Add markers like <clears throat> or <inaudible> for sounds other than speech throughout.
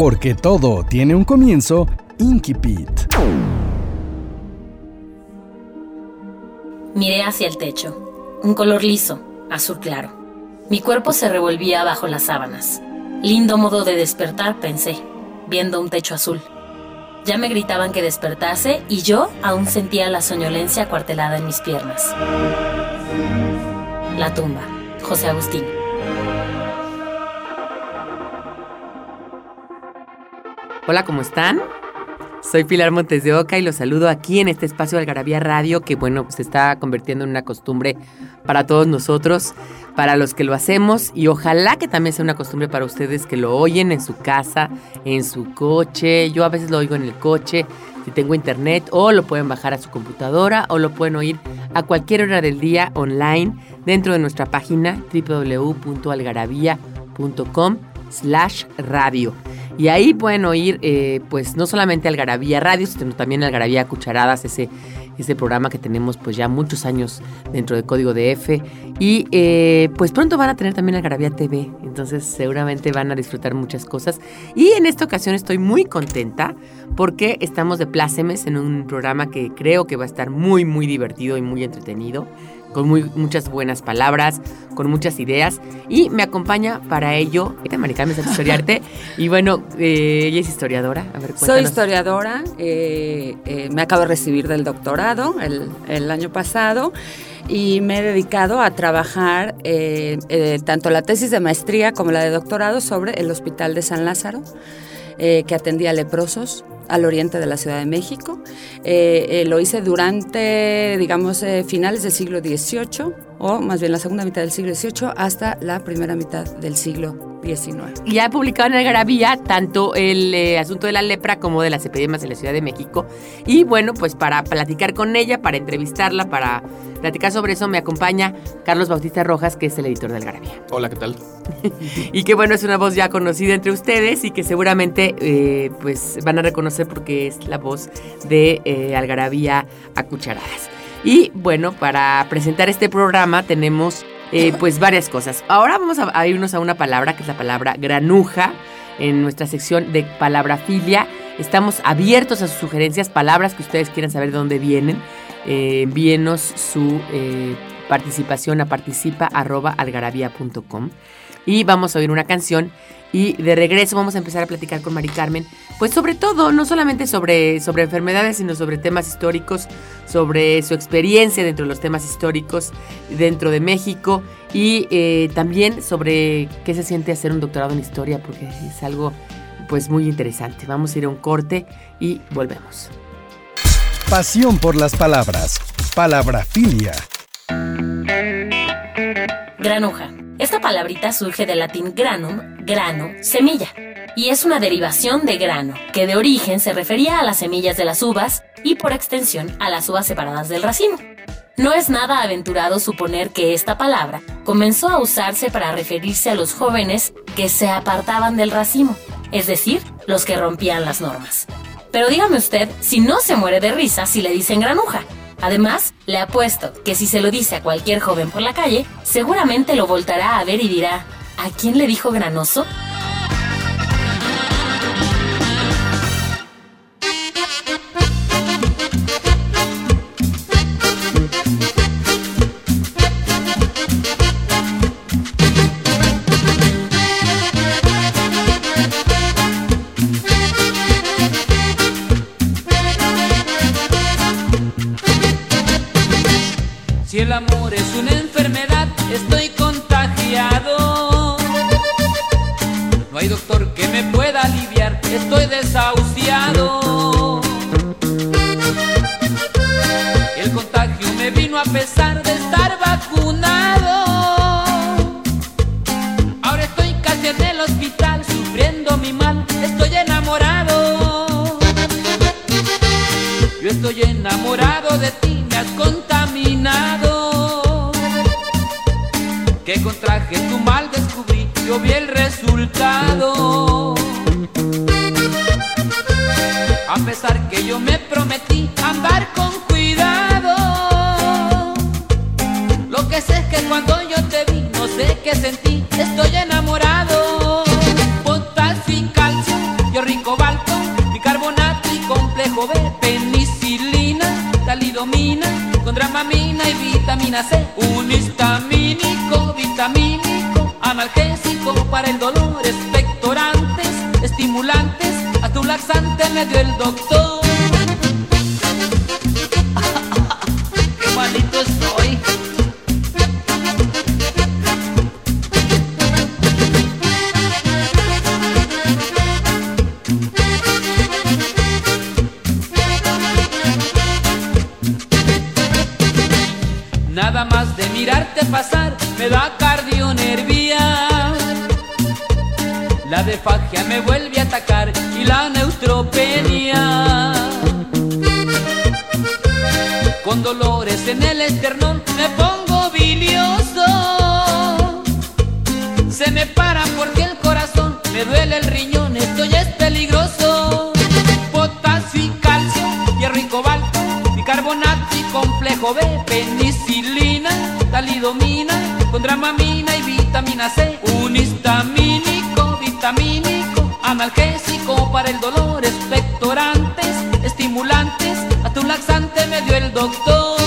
Porque todo tiene un comienzo, Inkipit. Miré hacia el techo. Un color liso, azul claro. Mi cuerpo se revolvía bajo las sábanas. Lindo modo de despertar, pensé, viendo un techo azul. Ya me gritaban que despertase y yo aún sentía la soñolencia cuartelada en mis piernas. La tumba, José Agustín. Hola, ¿cómo están? Soy Pilar Montes de Oca y los saludo aquí en este espacio de Algarabía Radio que, bueno, se está convirtiendo en una costumbre para todos nosotros, para los que lo hacemos y ojalá que también sea una costumbre para ustedes que lo oyen en su casa, en su coche. Yo a veces lo oigo en el coche, si tengo internet, o lo pueden bajar a su computadora o lo pueden oír a cualquier hora del día online dentro de nuestra página www.algarabía.com slash radio. Y ahí pueden oír, eh, pues, no solamente Algarabía Radio, sino también Algarabía Cucharadas, ese, ese programa que tenemos, pues, ya muchos años dentro de Código de F. Y, eh, pues, pronto van a tener también Algarabía TV. Entonces, seguramente van a disfrutar muchas cosas. Y en esta ocasión estoy muy contenta porque estamos de plácemes en un programa que creo que va a estar muy, muy divertido y muy entretenido con muy, muchas buenas palabras, con muchas ideas. Y me acompaña para ello, Maricarmen es historiarte. y bueno, eh, ella es historiadora. A ver, Soy historiadora, eh, eh, me acabo de recibir del doctorado el, el, año pasado y me he dedicado a trabajar tanto la tesis de maestría como la de doctorado sobre el Hospital de San Lázaro, que atendía leprosos al oriente de la Ciudad de México. Eh, eh, lo hice durante, digamos, eh, finales del siglo XVIII, o más bien la segunda mitad del siglo XVIII, hasta la primera mitad del siglo XIX. Y ha publicado en Algarabía tanto el asunto de la lepra como de las epidemias en la Ciudad de México. Y bueno, pues para platicar con ella, para entrevistarla, para platicar sobre eso, me acompaña Carlos Bautista Rojas, que es el editor de Algarabía. Hola, ¿qué tal? <laughs> y que bueno, es una voz ya conocida entre ustedes y que seguramente pues van a reconocer porque es la voz de eh, Algarabía a Cucharadas. Y bueno, para presentar este programa tenemos eh, pues varias cosas. Ahora vamos a, irnos a una palabra que es la palabra granuja en nuestra sección de palabrafilia. Estamos abiertos a sus sugerencias, palabras que ustedes quieran saber de dónde vienen. Eh, envíenos su participación a participa.algarabía.com y vamos a oír una canción y de regreso vamos a empezar a platicar con Mari Carmen, pues sobre todo, no solamente sobre, sobre enfermedades, sino sobre temas históricos, sobre su experiencia dentro de los temas históricos dentro de México y eh, también sobre qué se siente hacer un doctorado en historia, porque es algo pues muy interesante. Vamos a ir a un corte y volvemos. Pasión por las palabras. Palabrafilia. Granuja. Esta palabrita surge del latín granum, grano, semilla, y es una derivación de grano, que de origen se refería a las semillas de las uvas y por extensión a las uvas separadas del racimo. No es nada aventurado suponer que esta palabra comenzó a usarse para referirse a los jóvenes que se apartaban del racimo, es decir, los que rompían las normas. Pero dígame usted si no se muere de risa si le dicen granuja, Además, le apuesto que si se lo dice a cualquier joven por la calle, seguramente lo voltará a ver y dirá, ¿a quién le dijo granoso? Hospital sufriendo mi mal, estoy enamorado. Complejo B, penicilina, talidomina, con dramamina y vitamina C, un histamínico, vitamínico, analgésico para el dolor, expectorantes, estimulantes, a tu laxante me dio el doctor.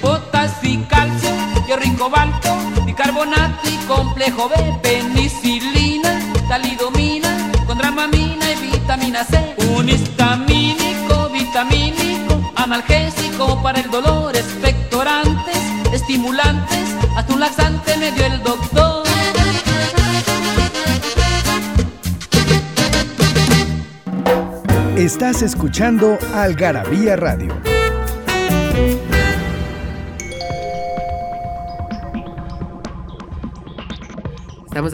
Potasio y calcio, hierro y cobalto, bicarbonato y complejo B, penicilina, talidomina, con dramamina y vitamina C, analgésico para el dolor, expectorantes, estimulantes, hasta un laxante me dio el doctor. Estás escuchando Algarabía Radio.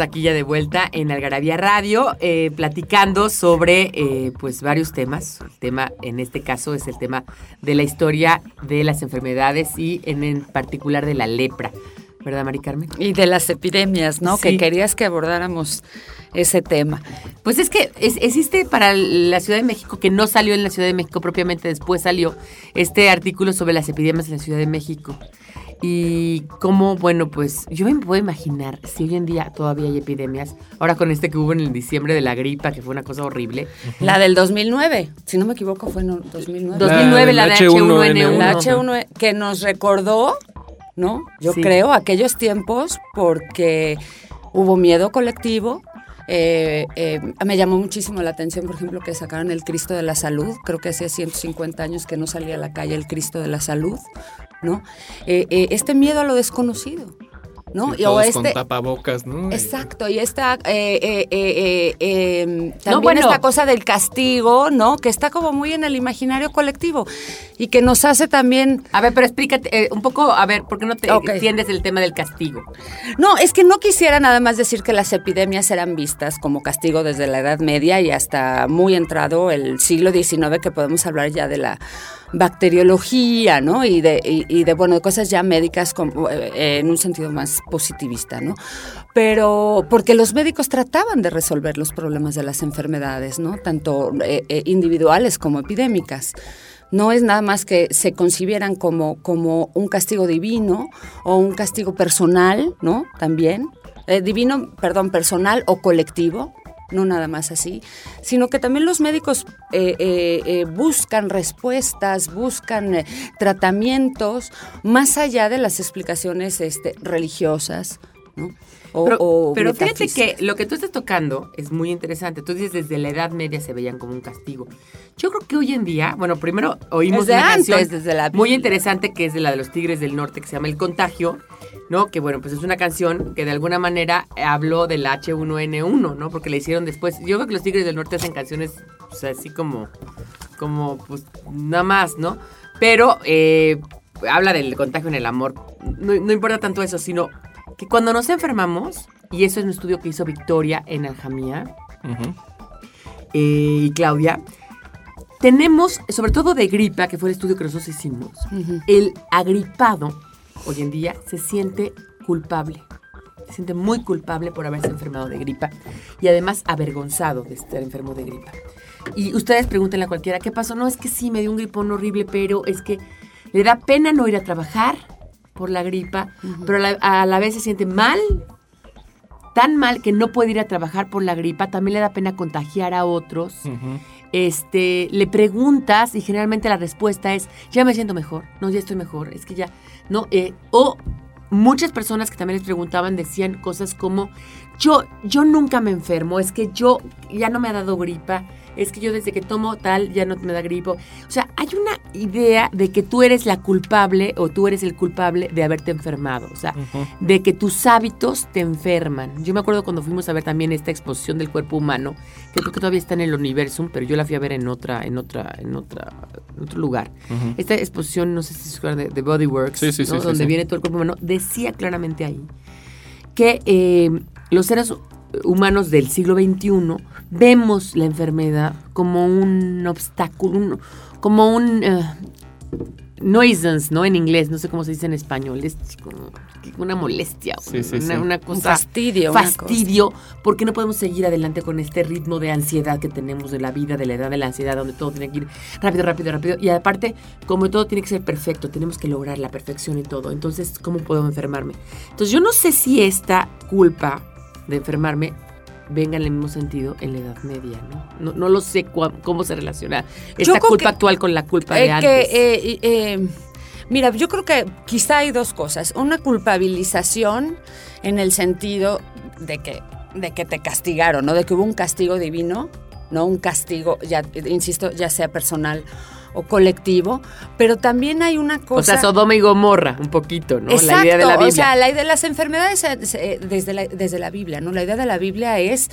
Aquí ya de vuelta en Algarabía Radio, eh, platicando sobre eh, pues varios temas. El tema, en este caso, es el tema de la historia de las enfermedades y en, en particular de la lepra. ¿Verdad, Mari Carmen? Y de las epidemias, ¿no? Sí. Que querías que abordáramos ese tema. Pues es que es- existe para la Ciudad de México, que no salió en la Ciudad de México propiamente, después salió este artículo sobre las epidemias en la Ciudad de México. Y cómo, bueno, pues yo me puedo imaginar si hoy en día todavía hay epidemias, ahora con este que hubo en el diciembre de la gripa, que fue una cosa horrible. La del 2009, si no me equivoco, fue en el 2009. 2009, la, de H1N1. H1N1. La H1 que nos recordó, ¿no? Yo Sí. creo, aquellos tiempos porque hubo miedo colectivo. Eh, eh, me llamó muchísimo la atención, por ejemplo, que sacaron el Cristo de la Salud. Creo que hacía 150 años que no salía a la calle el Cristo de la Salud, ¿no? Eh, eh, este miedo a lo desconocido, ¿no? Sí, Y- o todos este, con tapabocas, ¿no? Exacto, y esta, eh, eh, eh, eh, eh, también bueno. esta cosa del castigo, ¿no? Que está como muy en el imaginario colectivo y que nos hace también... A ver, pero explícate eh, un poco, a ver, ¿por qué no te entiendes el tema del castigo? No, es que no quisiera nada más decir que las epidemias eran vistas como castigo desde la Edad Media y hasta muy entrado el siglo XIX, que podemos hablar ya de la bacteriología, ¿no? Y de, bueno, de cosas ya médicas como, eh, en un sentido más positivista, ¿no? Pero porque los médicos trataban de resolver los problemas de las enfermedades, ¿no? Tanto eh, eh, individuales como epidémicas. No es nada más que se concibieran como, como un castigo divino o un castigo personal, ¿no? También. Divino, perdón, personal o colectivo, no nada más así, sino que también los médicos eh, eh, eh, buscan respuestas, buscan tratamientos más allá de las explicaciones este, religiosas, ¿no? O, Pero, o pero fíjate que lo que tú estás tocando es muy interesante. Tú dices desde la Edad Media se veían como un castigo. Yo creo que hoy en día, bueno, primero oímos Desde una antes, canción desde la muy interesante que es de la de los Tigres del Norte que se llama El Contagio, ¿no? Que bueno, pues es una canción que de alguna manera habló del H1N1, ¿no? Porque le hicieron después. Yo creo que los Tigres del Norte hacen canciones pues, así como, como, pues nada más, ¿no? Pero eh, habla del contagio en el amor. No, no importa tanto eso, sino que cuando nos enfermamos, y eso es un estudio que hizo Victoria en Aljamía, eh, y Claudia, tenemos, sobre todo de gripa, que fue el estudio que nosotros hicimos, el agripado hoy en día se siente culpable. Se siente muy culpable por haberse enfermado de gripa y además avergonzado de estar enfermo de gripa. Y ustedes pregúntenle a cualquiera, ¿qué pasó? No, es que sí, me dio un gripón horrible, pero es que le da pena no ir a trabajar por la gripa, pero a la, a la vez se siente mal, tan mal que no puede ir a trabajar por la gripa, también le da pena contagiar a otros. Este, le preguntas y generalmente la respuesta es, ya me siento mejor, no, ya estoy mejor, es que ya, no, eh, o muchas personas que también les preguntaban decían cosas como, yo, yo nunca me enfermo, es que yo ya no me ha dado gripa, es que yo desde que tomo tal ya no me da gripo. O sea, hay una idea de que tú eres la culpable o tú eres el culpable de haberte enfermado. O sea, de que tus hábitos te enferman. Yo me acuerdo cuando fuimos a ver también esta exposición del cuerpo humano, que creo que todavía está en el Universum, pero yo la fui a ver en otra, en otra, en otra, en otro lugar. Esta exposición, no sé si se acuerdan de, de Bodyworks, Sí, sí, sí, ¿no? sí, donde viene todo el cuerpo humano, decía claramente ahí que eh, los seres humanos del siglo XXI vemos la enfermedad como un obstáculo, un- como un eh, nuisance, ¿no? En inglés, no sé cómo se dice en español, es como una molestia, Sí, sí, una, sí. una Un cosa fastidio, una fastidio, porque no podemos seguir adelante con este ritmo de ansiedad que tenemos de la vida, de la edad de la ansiedad, donde todo tiene que ir rápido, rápido, rápido. Y aparte, como todo tiene que ser perfecto, tenemos que lograr la perfección en todo. Entonces, ¿cómo puedo enfermarme? Entonces, yo no sé si esta culpa de enfermarme venga en el mismo sentido en la Edad Media, ¿no? No, no lo sé cua- cómo se relaciona esta culpa que- actual con la culpa Eh, de que, antes. eh, eh, mira, yo creo que quizá hay dos cosas. Una culpabilización en el sentido de que, de que te castigaron, ¿no? De que hubo un castigo divino, ¿no? Un castigo, ya insisto, ya sea personal o colectivo, pero también hay una cosa... o sea, Sodoma y Gomorra, un poquito, ¿no? Exacto, la idea de la Biblia. o sea, la idea de las enfermedades eh, eh, desde la, desde la Biblia, ¿no? La idea de la Biblia es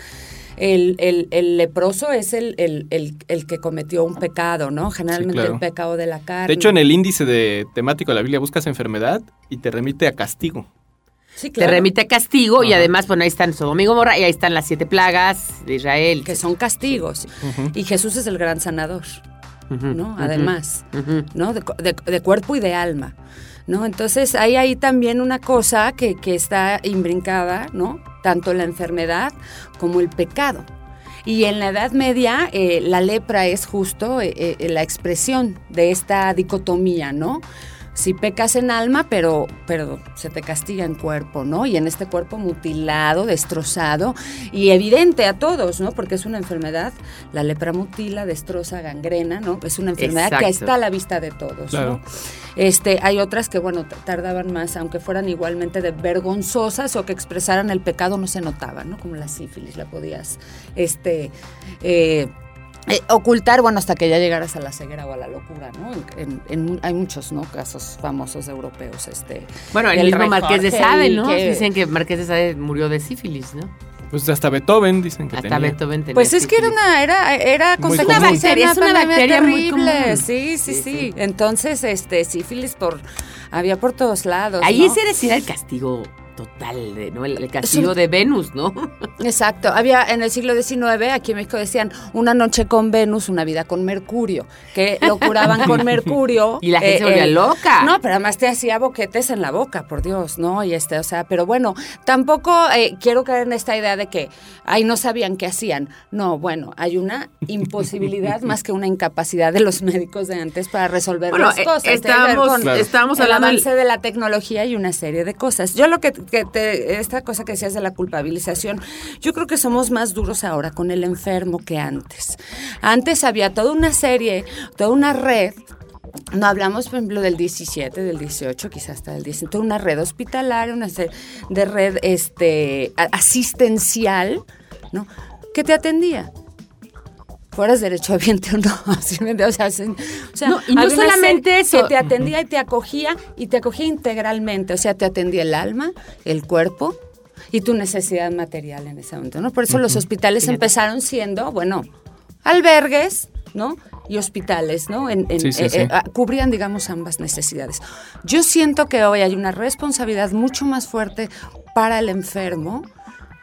el, el- el leproso es el, el- el- el que cometió un pecado, ¿no? Generalmente claro. el pecado de la carne. De hecho, en el índice de temático de la Biblia buscas enfermedad y te remite a castigo. Sí, Te claro, remite a castigo y además, bueno, ahí están Sodoma y Gomorra y ahí están las siete plagas de Israel. que son castigos. Y Jesús es el gran sanador, Además. ¿no? De, cu- de- de cuerpo y de alma. ¿No? Entonces hay ahí también una cosa que, que está imbrincada, ¿no? Tanto la enfermedad como el pecado. Y en la Edad Media eh, la lepra es justo eh, eh, la expresión de esta dicotomía, ¿no? Si pecas en alma, pero, pero se te castiga en cuerpo, ¿no? Y en este cuerpo mutilado, destrozado y evidente a todos, ¿no? Porque es una enfermedad, la lepra mutila, destroza, gangrena, ¿no? Es una enfermedad que está a la vista de todos, Claro. ¿no? Este, hay otras que, bueno, tardaban más, aunque fueran igualmente de vergonzosas o que expresaran el pecado, no se notaba, ¿no? Como la sífilis, la podías, este, eh, eh, ocultar, bueno, hasta que ya llegaras a la ceguera o a la locura, ¿no? En- en- hay muchos, ¿no? Casos famosos europeos, este. Bueno, el, El mismo Marqués de Sade, ¿no? que- Dicen que Marqués de Sade murió de sífilis, ¿no? Pues hasta Beethoven dicen que Hasta tenía. Beethoven tenía Pues es que era una, era, era Muy consecuencia común. de Es una bacteria muy terrible. común. Sí, sí, Sí, sí, sí. Entonces, este, sífilis por, había por todos lados. Ahí ¿no? ese era el castigo total, de- ¿no? El, el castigo de Venus, ¿no? <laughs> Exacto. Había en el siglo XIX, aquí en México decían, una noche con Venus, una vida con Mercurio, que lo curaban con <laughs> Mercurio. Y la gente se volvía loca. No, pero además te hacía boquetes en la boca, por Dios, ¿no? Y este, o sea, pero bueno, tampoco eh, quiero caer en esta idea de que, ay, no sabían qué hacían. No, bueno, hay una imposibilidad <laughs> más que una incapacidad de los médicos de antes para resolver Bueno, las eh, cosas. Estábamos el hablando del- avance de la tecnología y una serie de cosas. Yo lo que, que te, esta cosa que decías de la culpabilización, yo creo que somos más duros ahora con el enfermo que antes. Antes había toda una serie, toda una red. No hablamos, por ejemplo, del 17, del 18, quizás hasta del 19, toda una red hospitalaria, una de red este, asistencial, ¿no? Que te atendía fueras derechohabiente o no. <laughs> O sea, o sea, No, y no solamente eso. Que te atendía y te acogía, y te acogía integralmente. O sea, te atendía el alma, el cuerpo y tu necesidad material en ese momento, ¿no? Por eso los hospitales Fíjate. empezaron siendo, bueno, albergues, ¿no? Y hospitales, ¿no? En, en- Sí, sí, eh, sí. eh, cubrían, digamos, ambas necesidades. Yo siento que hoy hay una responsabilidad mucho más fuerte para el enfermo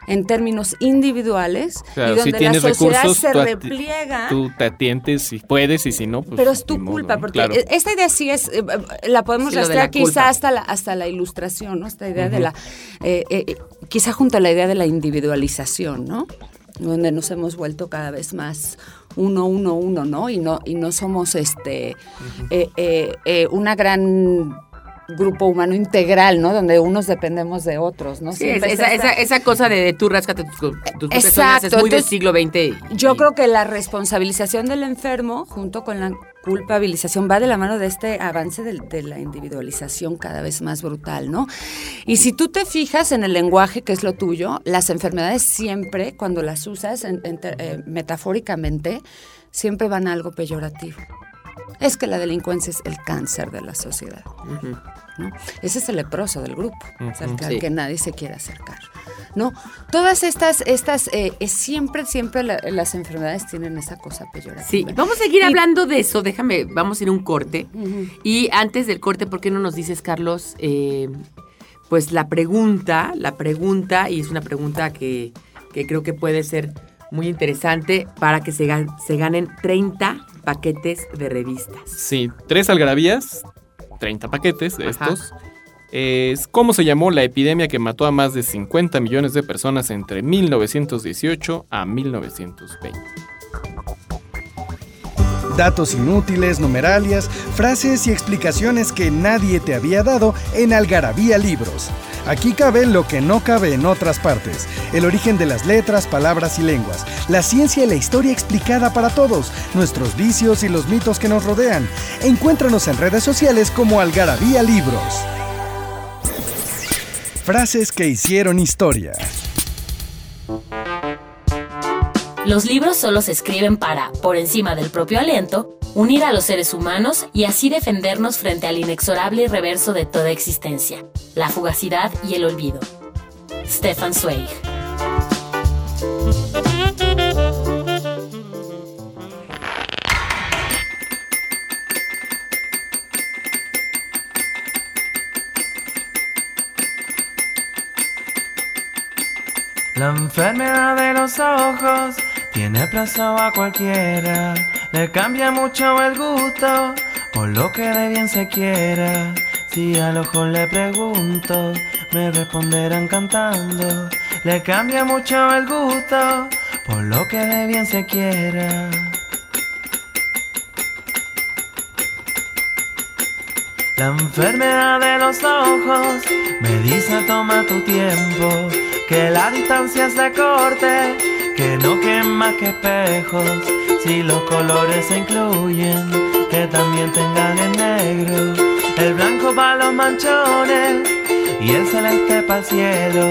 en términos individuales y donde si tienes la sociedad recursos, se tú repliega. Tú te atientes si puedes y si no, pues. pero es tu modo, culpa, ¿no? porque Claro. e- esta idea sí es, eh, eh, la podemos Sí, rastrear la culpa. quizá hasta la, hasta la ilustración, ¿no? Esta idea de la, eh, quizá junto a la idea de la individualización, ¿no? Donde nos hemos vuelto cada vez más uno, uno, uno, ¿no? Y no, y no somos este eh, eh, eh, una gran grupo humano integral, ¿no? Donde unos dependemos de otros, ¿no? Sí, esa, esa, esa cosa de, de tú ráscate tus, tus Exacto, es muy del entonces, siglo XX. y- Yo creo que la responsabilización del enfermo, junto con la culpabilización, va de la mano de este avance del- de, la individualización cada vez más brutal, ¿no? Y si tú te fijas en el lenguaje que es lo tuyo, las enfermedades siempre, cuando las usas en- en eh, metafóricamente, siempre van a algo peyorativo. Es que la delincuencia es el cáncer de la sociedad. ¿no? Ese es el leproso del grupo, o sea, al que, al Sí. que nadie se quiere acercar. ¿no? Todas estas, estas eh, eh, siempre, siempre la- las enfermedades tienen esa cosa peyorativa. Sí, vamos a seguir Y- hablando de eso. Déjame, vamos a ir a un corte. Y antes del corte, ¿por qué no nos dices, Carlos? eh, pues la pregunta, la pregunta, y es una pregunta que, que creo que puede ser muy interesante para que se, gan- se ganen 30 paquetes de revistas. Sí, tres algarabías, 30 paquetes de Ajá. estos. Es cómo se llamó la epidemia que mató a más de 50 millones de personas entre 1918 a 1920. Datos inútiles, numeralias, frases y explicaciones que nadie te había dado en Algarabía Libros. Aquí cabe lo que no cabe en otras partes. El origen de las letras, palabras y lenguas. La ciencia y la historia explicada para todos. Nuestros vicios y los mitos que nos rodean. Encuéntranos en redes sociales como Algarabía Libros. Frases que hicieron historia. Los libros solo se escriben para, por encima del propio aliento, unir a los seres humanos y así defendernos frente al inexorable reverso de toda existencia, la fugacidad y el olvido. Stefan Zweig. La enfermedad de los ojos tiene plazo a cualquiera, le cambia mucho el gusto por lo que de bien se quiera. Si al ojo le pregunto, me responderán cantando. Le cambia mucho el gusto por lo que de bien se quiera. La enfermedad de los ojos me dice toma tu tiempo, que la distancia se corte, que no quema que espejos, si los colores se incluyen, que también tengan el negro, el blanco para los manchones y el celeste para el cielo.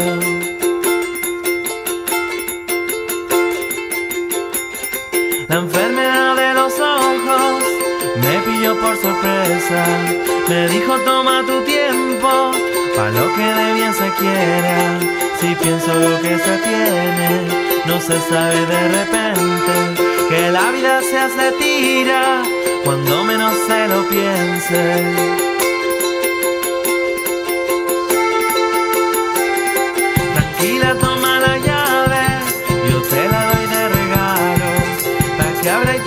La enfermedad de los ojos me pilló por sorpresa. Me dijo toma tu tiempo, pa' lo que de bien se quiera. Si pienso lo que se tiene, no se sabe de repente. Que la vida se hace tira cuando menos se lo piense. Tranquila, toma la llave, yo te la doy de regalo. Pa' que abra y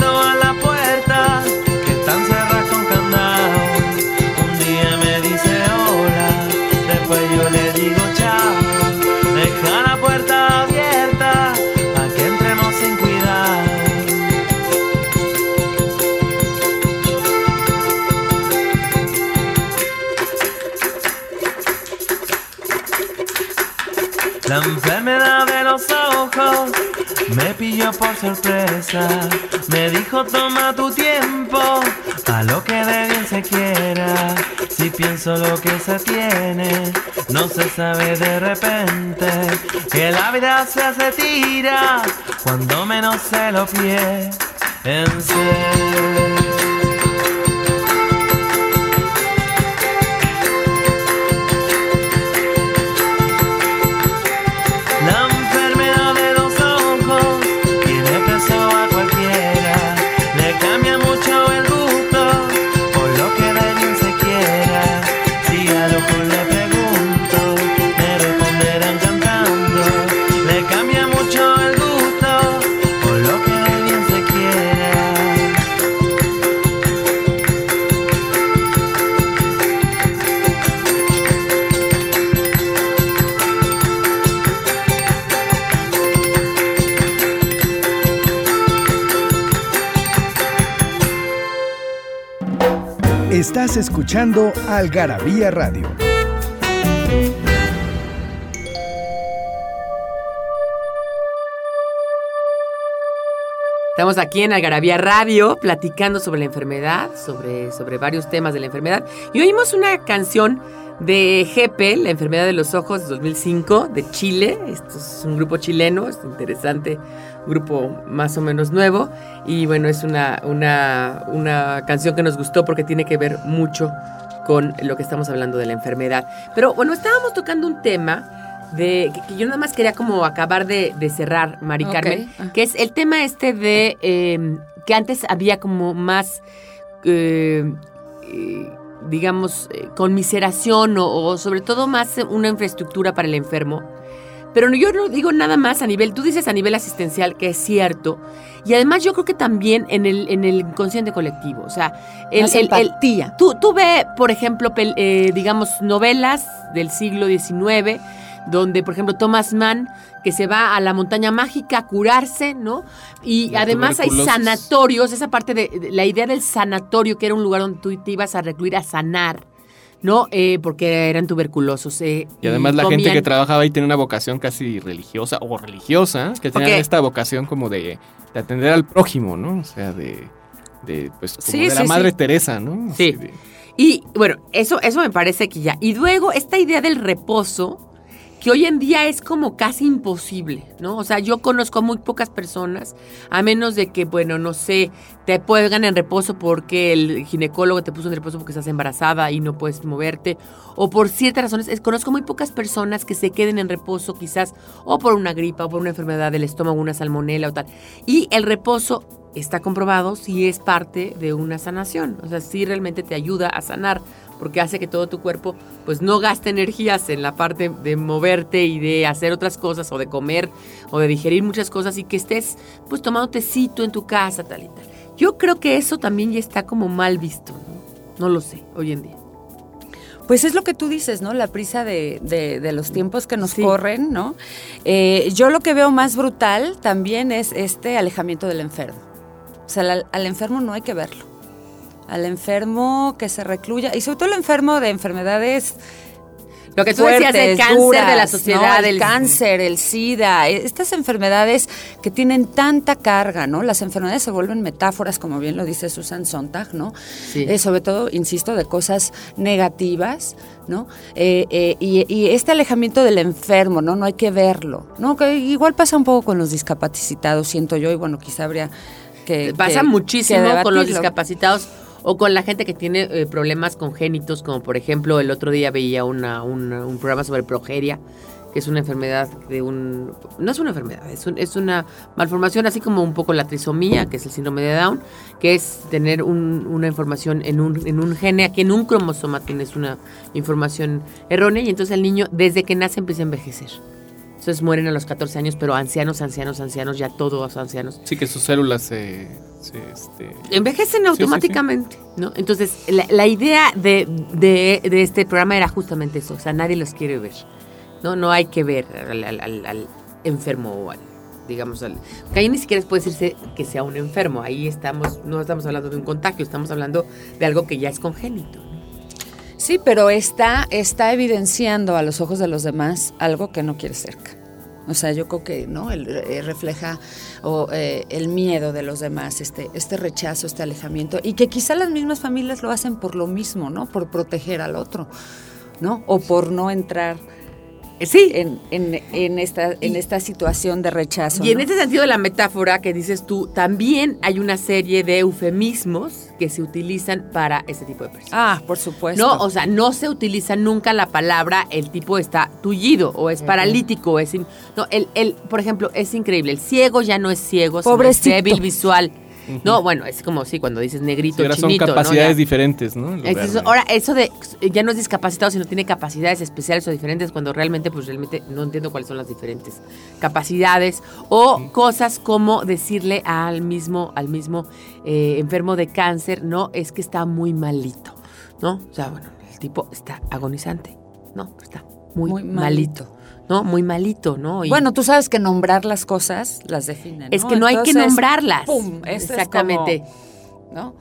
sorpresa. Me dijo toma tu tiempo, a lo que de bien se quiera. Si pienso lo que se tiene, no se sabe de repente. Que la vida se hace tira cuando menos se lo piense. Escuchando Algarabía Radio. Estamos aquí en Algarabía Radio platicando sobre la enfermedad, sobre, sobre varios temas de la enfermedad. Y oímos una canción de GP, La enfermedad de los ojos, 2005, de Chile. Esto es un grupo chileno, es interesante, un grupo más o menos nuevo. Y bueno, es una, una, una canción que nos gustó porque tiene que ver mucho con lo que estamos hablando de la enfermedad. Pero bueno, estábamos tocando un tema de que, que yo nada más quería como acabar de, de cerrar, Mari Carmen, ah. que es el tema este de eh, que antes había como más, eh, eh, digamos, eh, conmiseración o, o sobre todo más una infraestructura para el enfermo. Pero yo no digo nada más a nivel, tú dices a nivel asistencial, que es cierto, y además yo creo que también en el, en el inconsciente colectivo, o sea, el, el- el- empatía. Tú, tú ve, por ejemplo, pel- eh, digamos, novelas del siglo XIX, donde, por ejemplo, Thomas Mann, que se va a la montaña mágica a curarse, ¿no? Y La además hay sanatorios, esa parte de, de la idea del sanatorio, que era un lugar donde tú te ibas a recluir a sanar, ¿no? Eh, porque eran tuberculosos. eh, Y además la gente que trabajaba ahí tenía una vocación casi religiosa o religiosa, que tenían esta vocación como de, de atender al prójimo, ¿no? O sea, de, de pues como Sí, de la Madre sí. Teresa, ¿no? Sí. De- Y bueno, eso, eso me parece que ya. Y luego esta idea del reposo, que hoy en día es como casi imposible, ¿no? O sea, yo conozco muy pocas personas, a menos de que, bueno, no sé, te pongan en reposo porque el ginecólogo te puso en reposo porque estás embarazada y no puedes moverte, o por ciertas razones. Es- conozco muy pocas personas que se queden en reposo quizás o por una gripa o por una enfermedad del estómago, una salmonela o tal. Y el reposo está comprobado si es parte de una sanación. O sea, sí realmente te ayuda a sanar porque hace que todo tu cuerpo pues no gaste energías en la parte de moverte y de hacer otras cosas o de comer o de digerir muchas cosas y que estés pues tomando tecito en tu casa tal y tal. Yo creo que eso también ya está como mal visto, ¿no? No lo sé, hoy en día. Pues es lo que tú dices, ¿no? La prisa de, de- de los tiempos que nos Sí. corren, ¿no? Eh, yo lo que veo más brutal también es este alejamiento del enfermo. O sea, al, al enfermo no hay que verlo. Al enfermo que se recluya, y sobre todo el enfermo de enfermedades Lo que tú decías del cáncer de la sociedad, ¿no? el del cáncer, el SIDA, e- estas enfermedades que tienen tanta carga, ¿no? Las enfermedades se vuelven metáforas, como bien lo dice Susan Sontag, ¿no? Sí. Eh, sobre todo, insisto, de cosas negativas, ¿no? Eh, eh, y, y este alejamiento del enfermo, ¿no? No hay que verlo, ¿no? Que igual pasa un poco con los discapacitados, siento yo, y bueno, quizá habría que... Pasa que- muchísimo que con los discapacitados o con la gente que tiene eh, problemas congénitos, como por ejemplo el otro día veía una, un programa sobre progeria, que es una enfermedad de un... No es una enfermedad, es, un- es una malformación, así como un poco la trisomía, que es el síndrome de Down, que es tener un- una información en un, en un gene, aquí en un cromosoma tienes una información errónea y entonces el niño desde que nace empieza a envejecer. Entonces mueren a los 14 años, pero ancianos, ancianos, ancianos, ya todos ancianos. Sí, que sus células se... se, este, Envejecen sí, automáticamente, ¿no? Entonces, la, la idea de, de- de este programa era justamente eso, o sea, nadie los quiere ver, ¿no? No hay que ver al, al- al- enfermo o al, digamos, al... Que ahí ni siquiera puede decirse que sea un enfermo, ahí estamos, no estamos hablando de un contagio, estamos hablando de algo que ya es congénito. Sí, pero está, está evidenciando a los ojos de los demás algo que no quiere cerca. O sea, yo creo que no, el, eh, refleja eh, el miedo de los demás, este, este rechazo, este alejamiento, y que quizá las mismas familias lo hacen por lo mismo, ¿no? Por proteger al otro, ¿no? O por no entrar Sí, en, en, en esta, en esta situación de rechazo. Y en ¿no? este sentido de la metáfora que dices tú, también hay una serie de eufemismos que se utilizan para este tipo de personas. Ah, por supuesto. No, o sea, no se utiliza nunca la palabra el tipo está tullido o es paralítico, o es in- no, el, el, por ejemplo, es increíble, el ciego ya no es ciego, es débil visual. No, bueno, es como sí, cuando dices negrito, sí, ahora son chinito, ¿no? capacidades Ya. diferentes, ¿no? De- ahora, eso de ya no es discapacitado, sino tiene capacidades especiales o diferentes, cuando realmente, pues realmente no entiendo cuáles son las diferentes capacidades. O cosas como decirle al mismo, al mismo eh, enfermo de cáncer, no, es que está muy malito, ¿no? O sea, bueno, el tipo está agonizante, ¿no? Está muy, Muy malito. malito. ¿No? Muy malito, ¿no? Y- Bueno, tú sabes que nombrar las cosas las definen. es que no hay que nombrarlas. ¡pum! Esto es Exactamente. como, ¿no?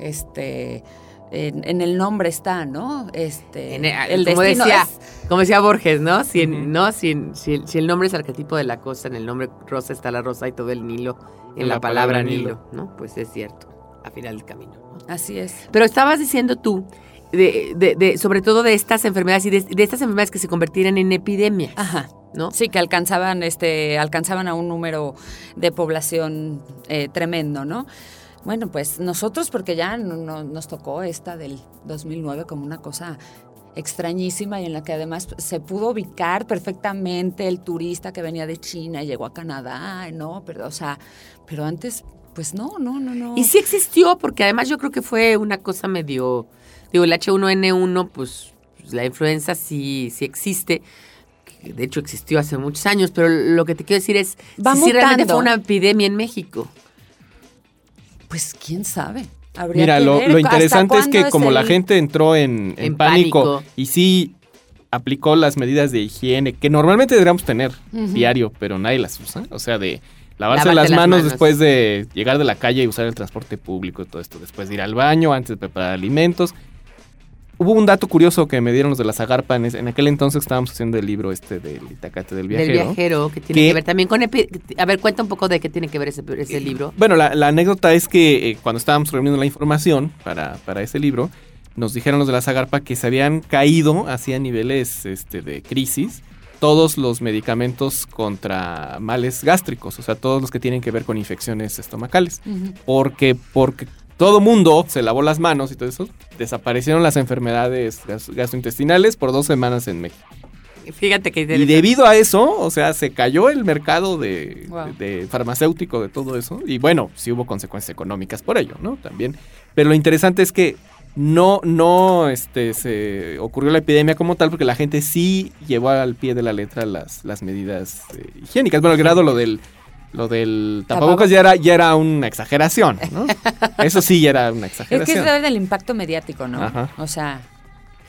Este, en, en el nombre está, ¿no? Este, En- eh, el como decía, es- como decía Borges, ¿no? Si, en- no si, en- si el- si el nombre es arquetipo de la cosa, en el nombre rosa está la rosa y todo el Nilo en, la, palabra, Nilo, ¿no? Pues es cierto, a final del camino. ¿no? así es. Pero estabas diciendo tú, de, de- de- sobre todo de estas enfermedades y de, de estas enfermedades que se convertiran en epidemias, Ajá. ¿no? Sí, que alcanzaban, este, alcanzaban a un número de población eh, tremendo, ¿no? Bueno, pues nosotros, porque ya no- no- nos tocó esta del 2009 como una cosa extrañísima y en la que además se pudo ubicar perfectamente el turista que venía de China y llegó a Canadá, ¿no? Pero, o sea, pero antes, pues no, no, no, no. Y sí existió, porque además yo creo que fue una cosa medio, digo, el H1N1, pues, pues, la influenza sí, sí existe. que De hecho, existió hace muchos años, pero lo que te quiero decir es Va si sí realmente fue una epidemia en México. Pues quién sabe. Habría Mira, que lo, ver lo interesante es que como la gente entró en, en En pánico, pánico. y sí aplicó las medidas de higiene que normalmente deberíamos tener diario, pero nadie las usa. O sea, de lavarse las las manos, manos. después de llegar de la calle y usar el transporte público y todo esto, después de ir al baño, antes de preparar alimentos. Hubo un dato curioso que me dieron los de la Zagarpa. En, aquel entonces estábamos haciendo el libro este del Itacate del viajero. Del viajero, que tiene Que- que ver también con... A ver, cuenta un poco de qué tiene que ver ese, ese libro. Bueno, la, la anécdota es que eh, cuando estábamos reuniendo la información para, para ese libro, nos dijeron los de la Zagarpa que se habían caído hacia niveles este, de crisis todos los medicamentos contra males gástricos, o sea, todos los que tienen que ver con infecciones estomacales. Porque, porque todo mundo se lavó las manos y todo eso, desaparecieron las enfermedades gas- gastrointestinales por dos semanas en México. Fíjate que... Y debido a eso, o sea, se cayó el mercado de, Wow. de- de farmacéutico de todo eso. Y bueno, sí hubo consecuencias económicas por ello, ¿no? También. Pero lo interesante es que no, no este, se ocurrió la epidemia como tal, porque la gente sí llevó al pie de la letra las, las medidas eh, higiénicas. Bueno, al grado lo del. Lo del tapabocas ya era, ya era una exageración, ¿no? <laughs> Eso sí ya era una Es que exageración. es ver del impacto mediático, ¿no? Ajá. O sea,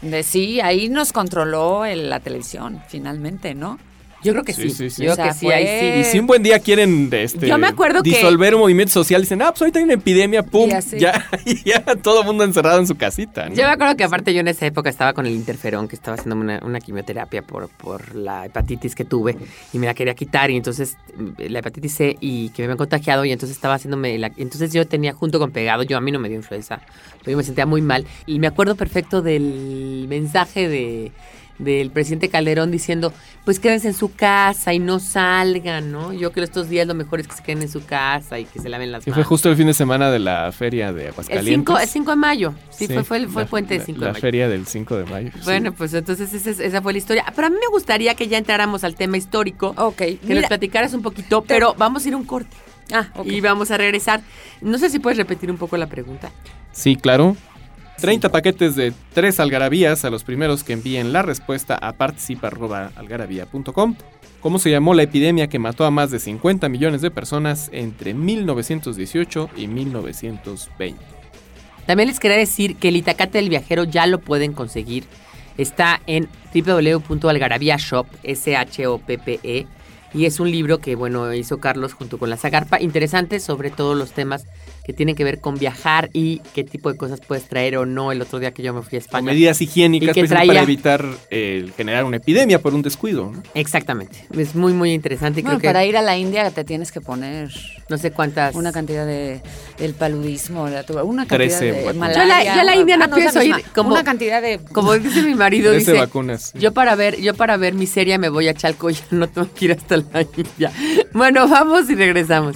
de sí, ahí nos controló el- la televisión, finalmente, ¿no? Yo creo que sí. Sí, sí, sí. Yo O creo sea, que sí, ahí sí. Y si un buen día quieren este, Yo me acuerdo que- disolver un movimiento social, dicen, ah, pues ahorita hay una epidemia, pum, Y así. ya, <laughs> y ya todo el mundo encerrado en su casita. ¿no? Yo me acuerdo que aparte yo en esa época estaba con el interferón, que estaba haciendo una, una quimioterapia por, por la hepatitis que tuve y me la quería quitar y entonces la hepatitis C y que me habían contagiado y entonces estaba haciéndome la... Entonces yo tenía junto con pegado, yo a mí no me dio influenza, pero yo me sentía muy mal y me acuerdo perfecto del mensaje de del presidente Calderón diciendo, pues quédense en su casa y no salgan, ¿no? Yo creo que estos días lo mejor es que se queden en su casa y que se laven las manos. fue justo el fin de semana de la feria de el Aguascalientes. 5, el 5 de mayo, sí, Sí, fue, fue, el, fue el la- puente del la- 5 La de mayo. feria del 5 de mayo. sí. Bueno, pues entonces esa, es- esa fue la historia. Pero a mí me gustaría que ya entráramos al tema histórico, Ok. que nos platicaras un poquito, pero vamos a ir a un corte ah, ok. y vamos a regresar. No sé si puedes repetir un poco la pregunta. Sí, claro. 30 paquetes de 3 algarabías a los primeros que envíen la respuesta a participa.algarabía.com. ¿Cómo se llamó la epidemia que mató a más de 50 millones de personas entre 1918 y 1920? También les quería decir que el Itacate del Viajero ya lo pueden conseguir. Está en www.algarabíashop, S-H-O-P-P-E. Y es un libro que, bueno, hizo Carlos junto con la Zagarpa. Interesante sobre todos los temas que tienen que ver con viajar y qué tipo de cosas puedes traer o no. El otro día que yo me fui a España. medidas higiénicas Y que precisamente traía- para evitar eh, generar una epidemia por un descuido. ¿no? Exactamente. Es muy, muy interesante. y Bueno, creo que para ir a la India te tienes que poner no sé cuántas. una cantidad de del paludismo, la tuba- una cantidad de vacunas. Yo a la- yo a la India no esa pienso ir, como- una cantidad de Como dice mi marido, 13 dice. vacunas. Yo para ver, yo para ver mi serie me voy a Chalco, <laughs> ya no tengo que ir hasta la India. Bueno, vamos y regresamos.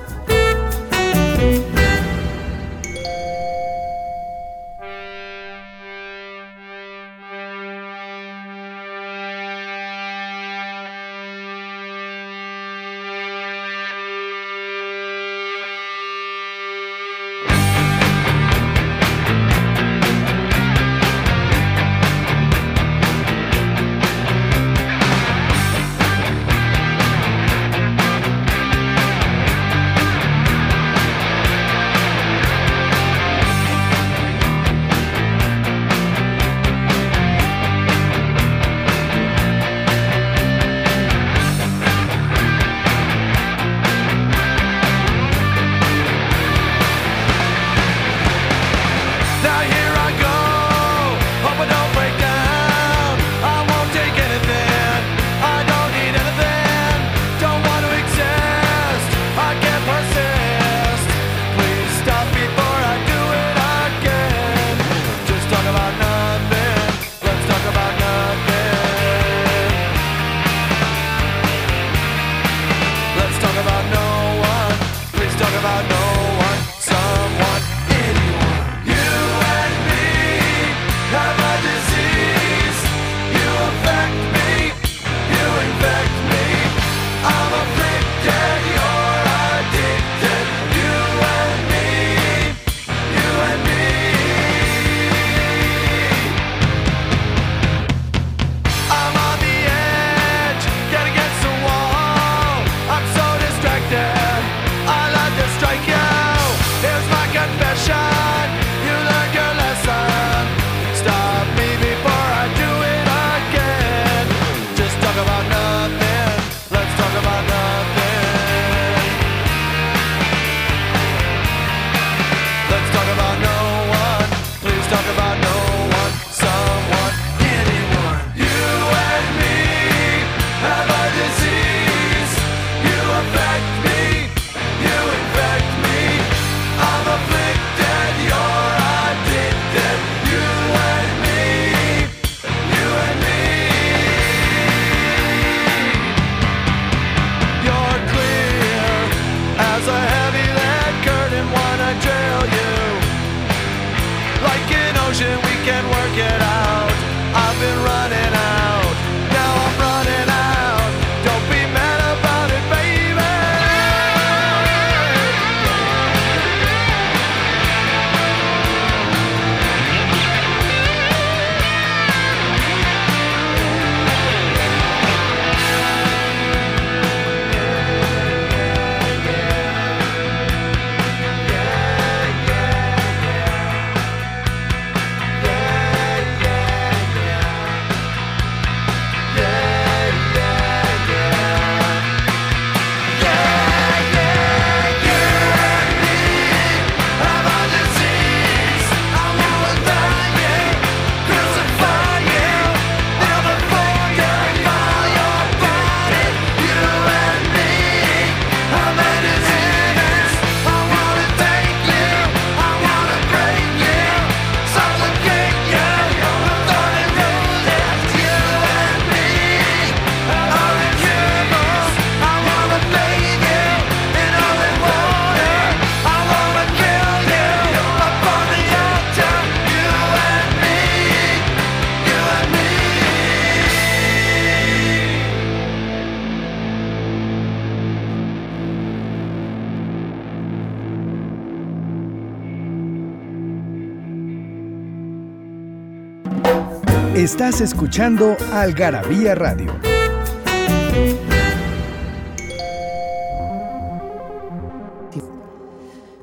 Estás escuchando Algarabía Radio.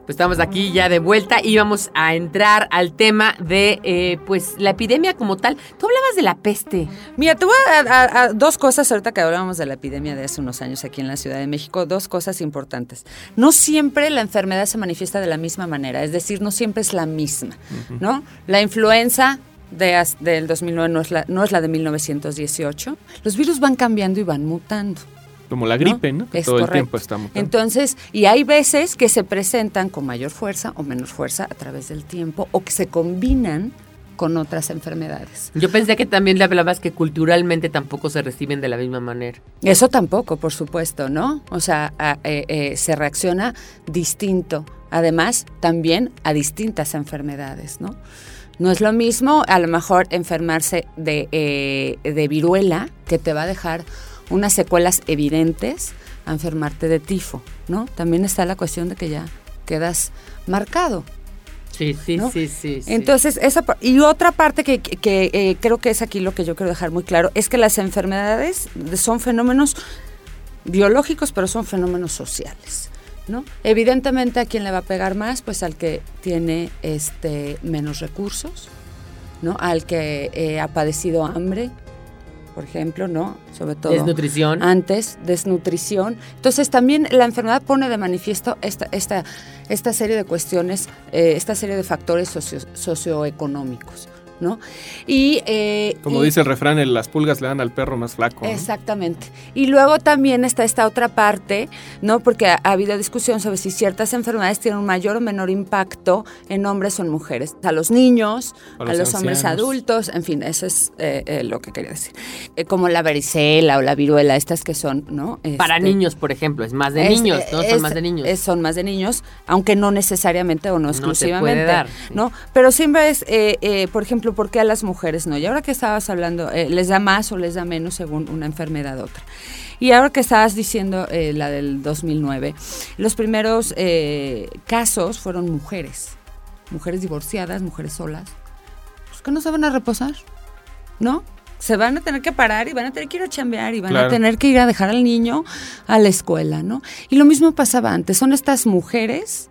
Pues estamos aquí ya de vuelta y vamos a entrar al tema de eh, pues la epidemia como tal. Tú hablabas de la peste. Mira, te voy a, a- a- dos cosas ahorita que hablábamos de la epidemia de hace unos años aquí en la Ciudad de México, dos cosas importantes. No siempre la enfermedad se manifiesta de la misma manera, es decir, no siempre es la misma, ¿no? La influenza de, del 2009 no es, la, no es la de 1918. Los virus van cambiando y van mutando. Como la gripe, ¿no? Que Es todo el correcto. tiempo estamos. Entonces, y hay veces que se presentan con mayor fuerza o menor fuerza a través del tiempo o que se combinan con otras enfermedades. Yo pensé que también le hablabas que culturalmente tampoco se reciben de la misma manera. Eso tampoco, por supuesto, ¿no? O sea, a- eh, eh, se reacciona distinto. Además, también a distintas enfermedades, ¿no? No es lo mismo, a lo mejor, enfermarse de, eh, de viruela, que te va a dejar unas secuelas evidentes, a enfermarte de tifo, ¿no? También está la cuestión de que ya quedas marcado. Sí, sí, ¿no? sí, sí, sí. Entonces, esa, y otra parte que, eh, creo que es aquí lo que yo quiero dejar muy claro, es que las enfermedades son fenómenos biológicos, pero son fenómenos sociales. ¿No? Evidentemente, ¿a quién le va a pegar más? Pues al que tiene este, menos recursos, ¿no? al que eh, ha padecido hambre, por ejemplo, ¿no? Sobre todo Desnutrición. antes, desnutrición. Entonces también la enfermedad pone de manifiesto esta, esta, esta serie de cuestiones, eh, esta serie de factores socio- socioeconómicos, ¿no? Y, eh, Como y- dice el refrán, el- las pulgas le dan al perro más flaco. ¿no? Exactamente. Y luego también está esta otra parte, ¿no? Porque ha, ha habido discusión sobre si ciertas enfermedades tienen un mayor o menor impacto en hombres o en mujeres. A los niños, A a los los, hombres adultos, en fin, eso es eh, eh, lo que quería decir. Eh, como la varicela o la viruela, estas que son, ¿no? Para Este, niños, por ejemplo, es más de es- niños, ¿no? Son es- más de niños. es- son más de niños, aunque no necesariamente o no exclusivamente. ¿no? Pero siempre es, eh, eh, por ejemplo, ¿por qué a las mujeres no? Y ahora que estabas hablando, eh, ¿les da más o les da menos según una enfermedad u otra? Y ahora que estabas diciendo eh, la del 2009, los primeros eh, casos fueron mujeres, mujeres divorciadas, mujeres solas, pues que no se van a reposar, ¿no? Se van a tener que parar y van a tener que ir a chambear y van Claro. a tener que ir a dejar al niño a la escuela, ¿no? Y lo mismo pasaba antes, son estas mujeres.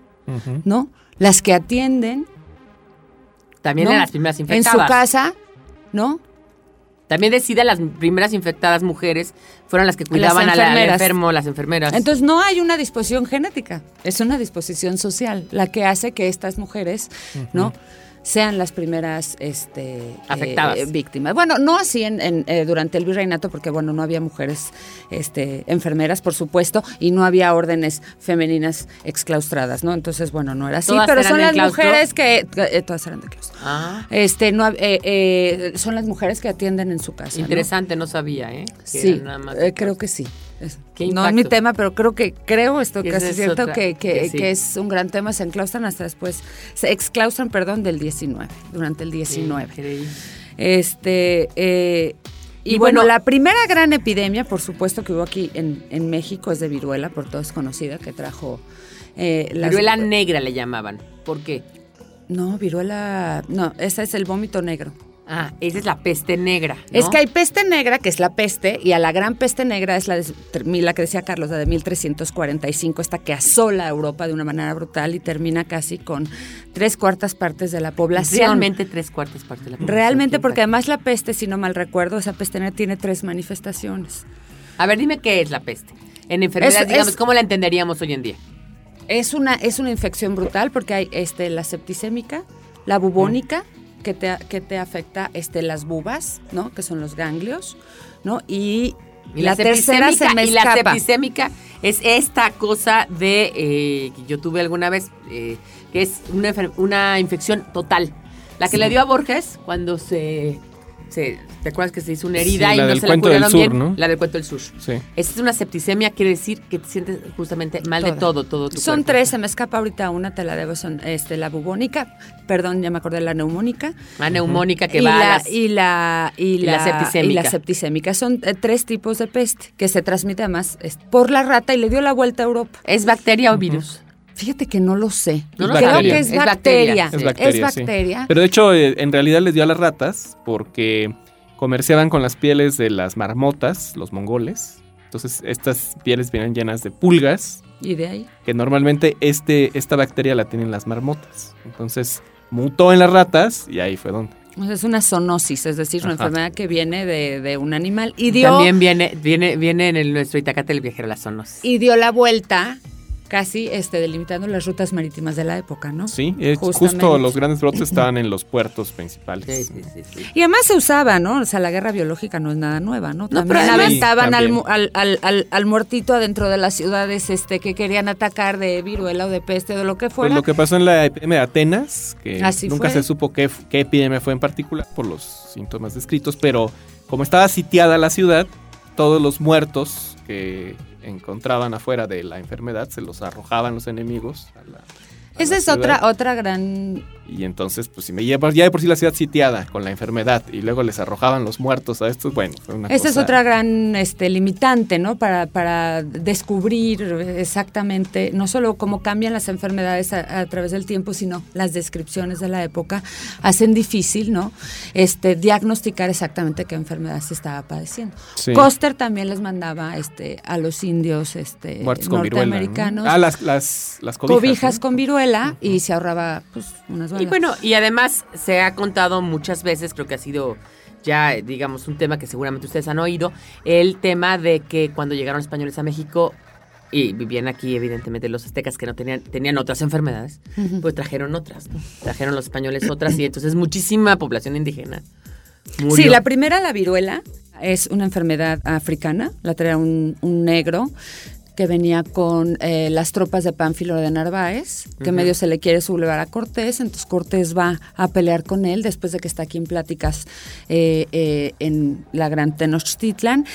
¿no? Las que atienden También ¿no? las primeras en infectadas. su casa, ¿no? También decida las primeras infectadas mujeres fueron las que cuidaban al- enfermo, las enfermeras. Entonces no hay una disposición genética, es una disposición social la que hace que estas mujeres, ¿no? Sean las primeras este, Afectadas. eh, víctimas. Bueno, no así en, en, eh, durante el virreinato, porque bueno, no había mujeres este, enfermeras, por supuesto, y no había órdenes femeninas exclaustradas, ¿no? Entonces, bueno, no era así, ¿Todas pero son las claustro? mujeres que, eh, todas eran de claustro. Ah, Este, no, eh, eh, son las mujeres que atienden en su casa. interesante, no sabía, ¿eh? Que Sí, nada más creo que sí. Es- ¿Qué no es mi tema, pero creo que creo esto Que casi es cierto otra, que, que, que sí. que es un gran tema. Se enclaustran hasta después, se exclaustran, perdón, del 19, durante el 19. Increíble. Este eh, y, Y bueno, bueno- la primera gran epidemia, por supuesto, que hubo aquí en, en México es de viruela, por todos conocida, que trajo eh, las- Viruela negra le llamaban. ¿Por qué? No, viruela, no, esa es el vómito negro. Ah, esa es la peste negra. ¿no? Es que hay peste negra, que es la peste, y a la gran peste negra es la, de, la que decía Carlos, la de 1345, esta que asola a Europa de una manera brutal y termina casi con tres cuartas partes de la población. Realmente tres cuartas partes de la población. Realmente, porque además la peste, si no mal recuerdo, esa peste negra tiene tres manifestaciones. A ver, dime qué es la peste. En enfermedades, Es- digamos, es- ¿cómo la entenderíamos hoy en día? Es una, es una infección brutal porque hay este, la septicémica, la bubónica, que te, que te afecta este, las bubas, ¿no? Que son los ganglios, ¿no? Y, Y la, tercera se me y la septicémica es esta cosa de eh, que yo tuve alguna vez, eh, que es una, una infección total. La que le dio a Borges cuando se, se- ¿Te acuerdas que se hizo una herida Sí, y la no del se la curaron sur, bien? ¿no? La del cuento del sur. Sí. Esta es una septicemia, quiere decir que te sientes justamente mal de todo, todo tu Son cuerpo. tres, se me escapa ahorita una, te la debo, son este, la bubónica, perdón, ya me acordé, la neumónica. Una neumónica que y, va a la, las- y la y y la la septicémica. y la septicémica. Son eh, tres tipos de peste que se transmite además es, por la rata y le dio la vuelta a Europa. ¿Es bacteria o virus? Fíjate que no lo sé. No lo Creo que es Es bacteria. bacteria. Es bacteria. Es sí. bacteria. Pero de hecho, eh, en realidad les dio a las ratas porque comerciaban con las pieles de las marmotas, los mongoles. Entonces estas pieles vienen llenas de pulgas, Y de ahí. que normalmente este, esta bacteria la tienen las marmotas. Entonces mutó en las ratas y ahí fue donde. Es una zoonosis, es decir, una Ajá. enfermedad que viene de, de un animal y dio, También viene, viene, viene en el, nuestro Itacate el viajero a las zonas. y dio la vuelta casi este, delimitando las rutas marítimas de la época, ¿no? Sí, eh, justo los grandes brotes <clears throat> estaban en los puertos principales. Sí, sí, sí, sí. Y además se usaba, ¿no? O sea, la guerra biológica no es nada nueva, ¿no? pero También aventaban Sí, al, también. al, al, al, al muertito adentro de las ciudades este, que querían atacar de viruela o de peste o de lo que Pues fuera. lo que pasó en la epidemia de Atenas, que Así nunca fue. se supo qué, qué epidemia fue en particular por los síntomas descritos, pero como estaba sitiada la ciudad, todos los muertos que encontraban afuera de la enfermedad se los arrojaban los enemigos. Esa es ciudad. otra, otra gran Y entonces, pues si me llevas ya de por sí la ciudad sitiada con la enfermedad y luego les arrojaban los muertos a estos, bueno, fue una Esa es otra gran este, limitante, ¿no? Para, para descubrir exactamente, no solo cómo cambian las enfermedades a, a través del tiempo, sino las descripciones de la época hacen difícil, ¿no? Este, diagnosticar exactamente qué enfermedad se estaba padeciendo. Sí. Coster también les mandaba este, a los indios este, muertos con viruela. ¿no? norteamericanos Ah, las, las, las cobijas. cobijas, ¿no? con viruela y se ahorraba pues, unas balas. Y bueno, y además se ha contado muchas veces, creo que ha sido ya, digamos, un tema que seguramente ustedes han oído, el tema de que cuando llegaron españoles a México y vivían aquí, evidentemente, los aztecas que no tenían, tenían otras enfermedades, pues trajeron otras, ¿no? Trajeron los españoles otras y entonces muchísima población indígena. murió. Sí, la primera, la viruela, es una enfermedad africana, la traía un, un negro que venía con eh, las tropas de Pánfilo de Narváez, que medio se le quiere sublevar a Cortés, entonces Cortés va a pelear con él después de que está aquí en pláticas eh, eh, en la Gran Tenochtitlan.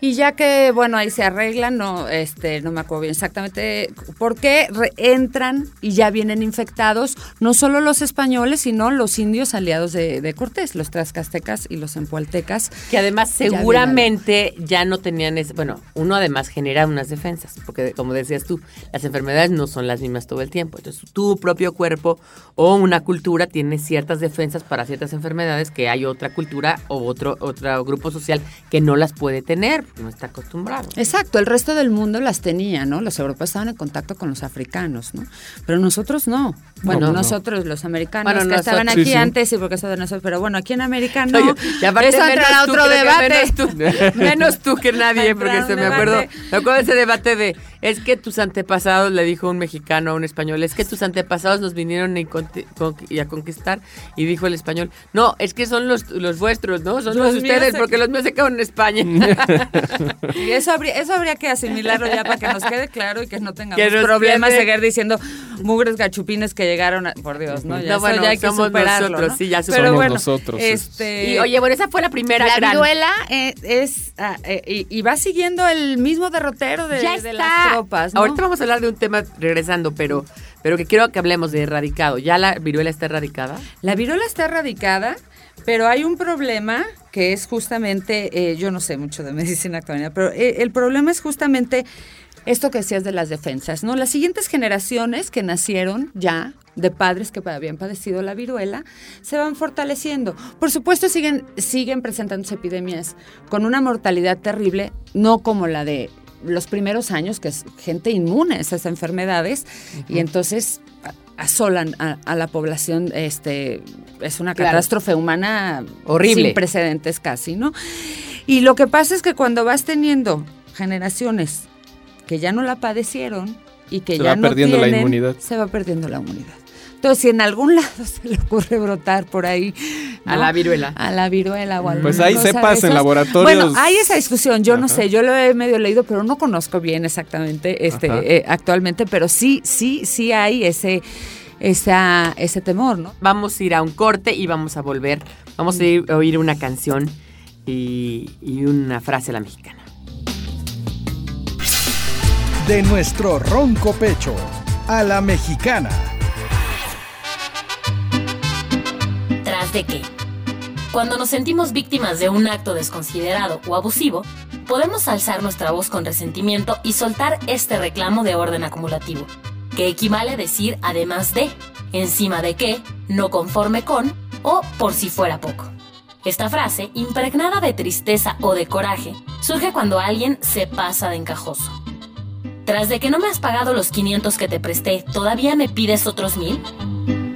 Y ya que, bueno, ahí se arreglan, no, este, no me acuerdo bien exactamente por qué entran y ya vienen infectados no solo los españoles, sino los indios aliados de, de Cortés, los trascastecas y los empualtecas. Que además seguramente ya no tenían ese, bueno, uno además genera unas defensas, porque como decías tú, las enfermedades no son las mismas todo el tiempo. Entonces tu propio cuerpo o una cultura tiene ciertas defensas para ciertas enfermedades que hay otra cultura o otro, otro grupo social que no las puede tener, no está acostumbrado. Exacto, el resto del mundo las tenía, ¿no? Los europeos estaban en contacto con los africanos, ¿no? Pero nosotros no. Bueno, No, no. nosotros, los americanos Bueno, que estaban aquí sí, sí. antes, y porque eso de nosotros, pero bueno, aquí en América no. <laughs> Y aparte eso a otro debate. Menos tú, <laughs> menos tú que nadie, porque se me acuerdo, me acuerdo de ese debate de, es que tus antepasados, le dijo un mexicano a un español, es que tus antepasados nos vinieron y, conti- con- y a conquistar, y dijo el español, no, es que son los, los vuestros, ¿no? Son Los los, ustedes, se- porque los míos se quedaron en España. <laughs> Y eso habría, eso habría que asimilarlo ya para que nos quede claro y que no tengamos Que problemas de seguir diciendo mugres gachupines que llegaron, a- por Dios, ¿no? Ya No, bueno, ya hay que somos superarlo, nosotros, ¿no? sí, ya Pero somos bueno, nosotros, Este, y oye, bueno, esa fue la primera la gran... viruela eh, es, ah, eh, y, y va siguiendo el mismo derrotero de, ya de está. Tropas, ¿no? Ahorita vamos a hablar de un tema regresando, pero, pero que quiero que hablemos de erradicado. ¿Ya la viruela está erradicada? La viruela está erradicada, pero hay un problema que es justamente, eh, yo no sé mucho de <laughs> medicina actual, pero eh, el problema es justamente esto que decías de las defensas, ¿no? Las siguientes generaciones que nacieron ya de padres que habían padecido la viruela se van fortaleciendo. Por supuesto siguen siguen presentándose epidemias con una mortalidad terrible, no como la de los primeros años, que es gente inmune a esas enfermedades, y entonces asolan a, a la población, este, es una Claro. catástrofe humana Horrible. sin precedentes casi, ¿no? Y lo que pasa es que cuando vas teniendo generaciones que ya no la padecieron y que Se ya va no perdiendo la tienen, inmunidad. se va perdiendo la inmunidad. Entonces, si en algún lado <laughs> se le ocurre brotar por ahí A la viruela. a la viruela o a Pues de cepas en laboratorios. Bueno, hay esa discusión, yo no sé, yo lo he medio leído, pero no conozco bien exactamente este eh, actualmente, pero sí, sí, sí hay ese, esa, ese temor, ¿no? Vamos a ir a un corte y vamos a volver. Vamos a, ir, a oír una canción y, y una frase a la mexicana. De nuestro ronco pecho a la mexicana. de que, cuando nos sentimos víctimas de un acto desconsiderado o abusivo, podemos alzar nuestra voz con resentimiento y soltar este reclamo de orden acumulativo, que equivale a decir además de, encima de que, no conforme con o por si fuera poco. Esta frase, impregnada de tristeza o de coraje, surge cuando alguien se pasa de encajoso. Tras de que no me has pagado los 500 que te presté, ¿todavía me pides otros 1000?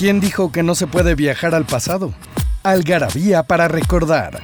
¿Quién dijo que no se puede viajar al pasado? Algarabía para recordar.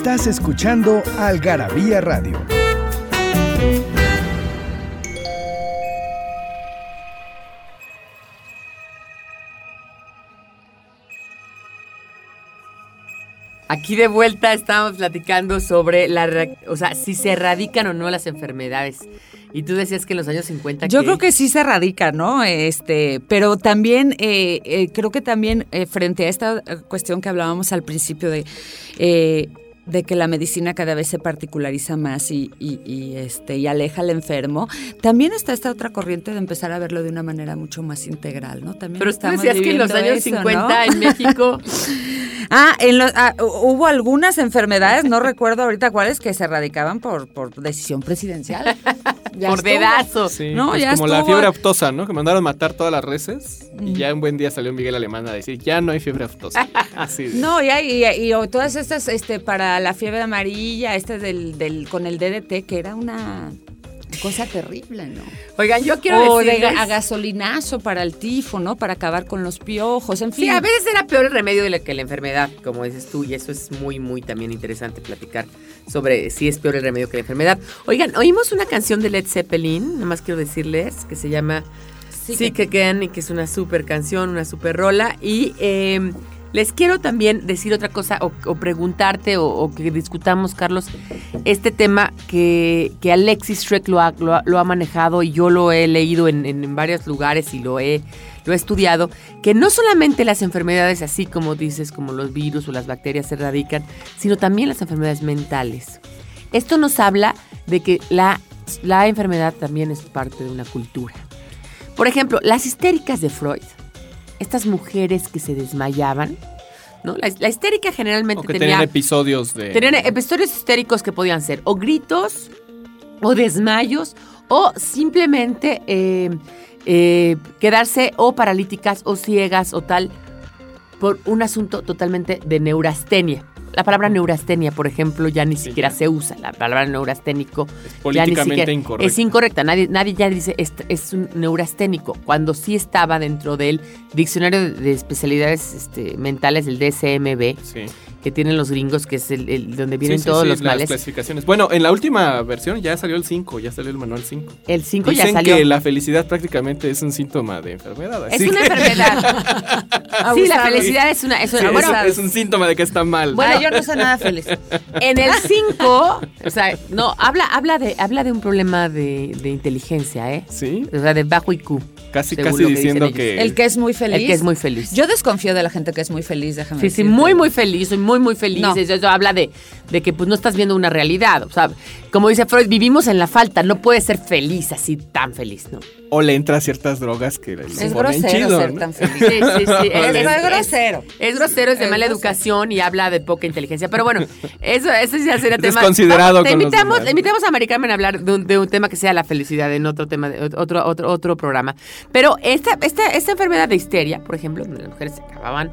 Estás escuchando Algarabía Radio. Aquí de vuelta estamos platicando sobre la, o sea, si se erradican o no las enfermedades. Y tú decías que en los años 50 Yo creo que sí se radica, ¿no? Este, pero también eh, eh, creo que también eh, frente a esta cuestión que hablábamos al principio de eh, de que la medicina cada vez se particulariza más y, y- y, este y aleja al enfermo, también está esta otra corriente de empezar a verlo de una manera mucho más integral, ¿no? También Pero tú estamos decías que en los años eso, 50 ¿no? en México <laughs> Ah, en los, ah, hu- hubo algunas enfermedades, no recuerdo ahorita cuáles, que se erradicaban por, por decisión presidencial. <laughs> Ya por estuvo. dedazo. Sí, No, pues ya como la fiebre aftosa, ¿no? Que mandaron matar todas las reses y ya un buen día salió Miguel Alemán a decir, ya no hay fiebre aftosa. <laughs> Así de- No, ya, y, y- y todas estas, este, para la fiebre amarilla, este del, del, con el DDT, que era una cosa terrible, ¿no? Oigan, yo quiero o de decirles... ga- a gasolinazo para el tifo, ¿no? Para acabar con los piojos, en fin. Sí, a veces era peor el remedio de la que la enfermedad, como dices tú, y eso es muy, muy también interesante platicar sobre si es peor el remedio que la enfermedad. Oigan, oímos una canción de Led Zeppelin, nada más quiero decirles, que se llama Sick Again y que es una super canción, una super rola. Y eh, les quiero también decir otra cosa o, preguntarte o, que discutamos, Carlos, este tema que, que Alexis Shrek lo ha, lo, ha, manejado y yo lo he leído en, en- en varios lugares y lo he, lo he estudiado, que no solamente las enfermedades así como dices, como los virus o las bacterias se erradican, sino también las enfermedades mentales. Esto nos habla de que la, la enfermedad también es parte de una cultura. Por ejemplo, las histéricas de Freud, estas mujeres que se desmayaban, ¿no? La, la histérica generalmente O que tenía, tenían episodios de... tenían episodios histéricos que podían ser o gritos, o desmayos, o simplemente eh, eh, quedarse o paralíticas o ciegas o tal por un asunto totalmente de neurastenia. La palabra neurastenia, por ejemplo, ya ni siquiera ya. se usa. La palabra neurasténico Es ya ni políticamente siquiera- incorrecta. Es incorrecta. Nadie, nadie ya dice es, es un neurasténico, cuando sí estaba dentro del diccionario de, de especialidades este, mentales, el DSMB, Sí. que tienen los gringos, que es el, el- donde vienen Sí, sí, todos sí, los las males. clasificaciones. Bueno, en la última versión ya salió el 5, ya salió el manual 5. El 5 Dicen ya salió. que la felicidad prácticamente es un síntoma de enfermedad. Es una que- enfermedad. <laughs> sí, la felicidad es una... Es una bueno, es, un síntoma de que está mal. Bueno, yo no soy nada feliz. En el 5, o sea, no, habla, habla, de, habla de un problema de, de inteligencia, ¿eh? Sí, O sea, de bajo IQ. casi casi lo que dicen diciendo que... El que es muy feliz. El que es muy feliz. Yo desconfío de la gente que es muy feliz, déjame Sí, sí, decirte. muy, muy feliz, soy muy, muy feliz. No. Eso, eso habla de, de que pues no estás viendo una realidad. O sea, como dice Freud, vivimos en la falta, no puedes ser feliz así tan feliz, ¿no? O le entra ciertas drogas que le Es ponen grosero chido, ser ¿no? tan feliz. Sí, sí, sí. <laughs> Es, Es, es- grosero. es grosero, es de Es mala grosero. educación y habla de poca inteligencia. Pero bueno, eso, eso ya será Es tema. desconsiderado Vamos, te con invitamos, te invitamos a Mari Carmen a hablar de un, de un tema que sea la felicidad en otro tema, de, otro, otro, otro programa. Pero esta, esta, esta enfermedad de histeria, por ejemplo, donde las mujeres se acababan.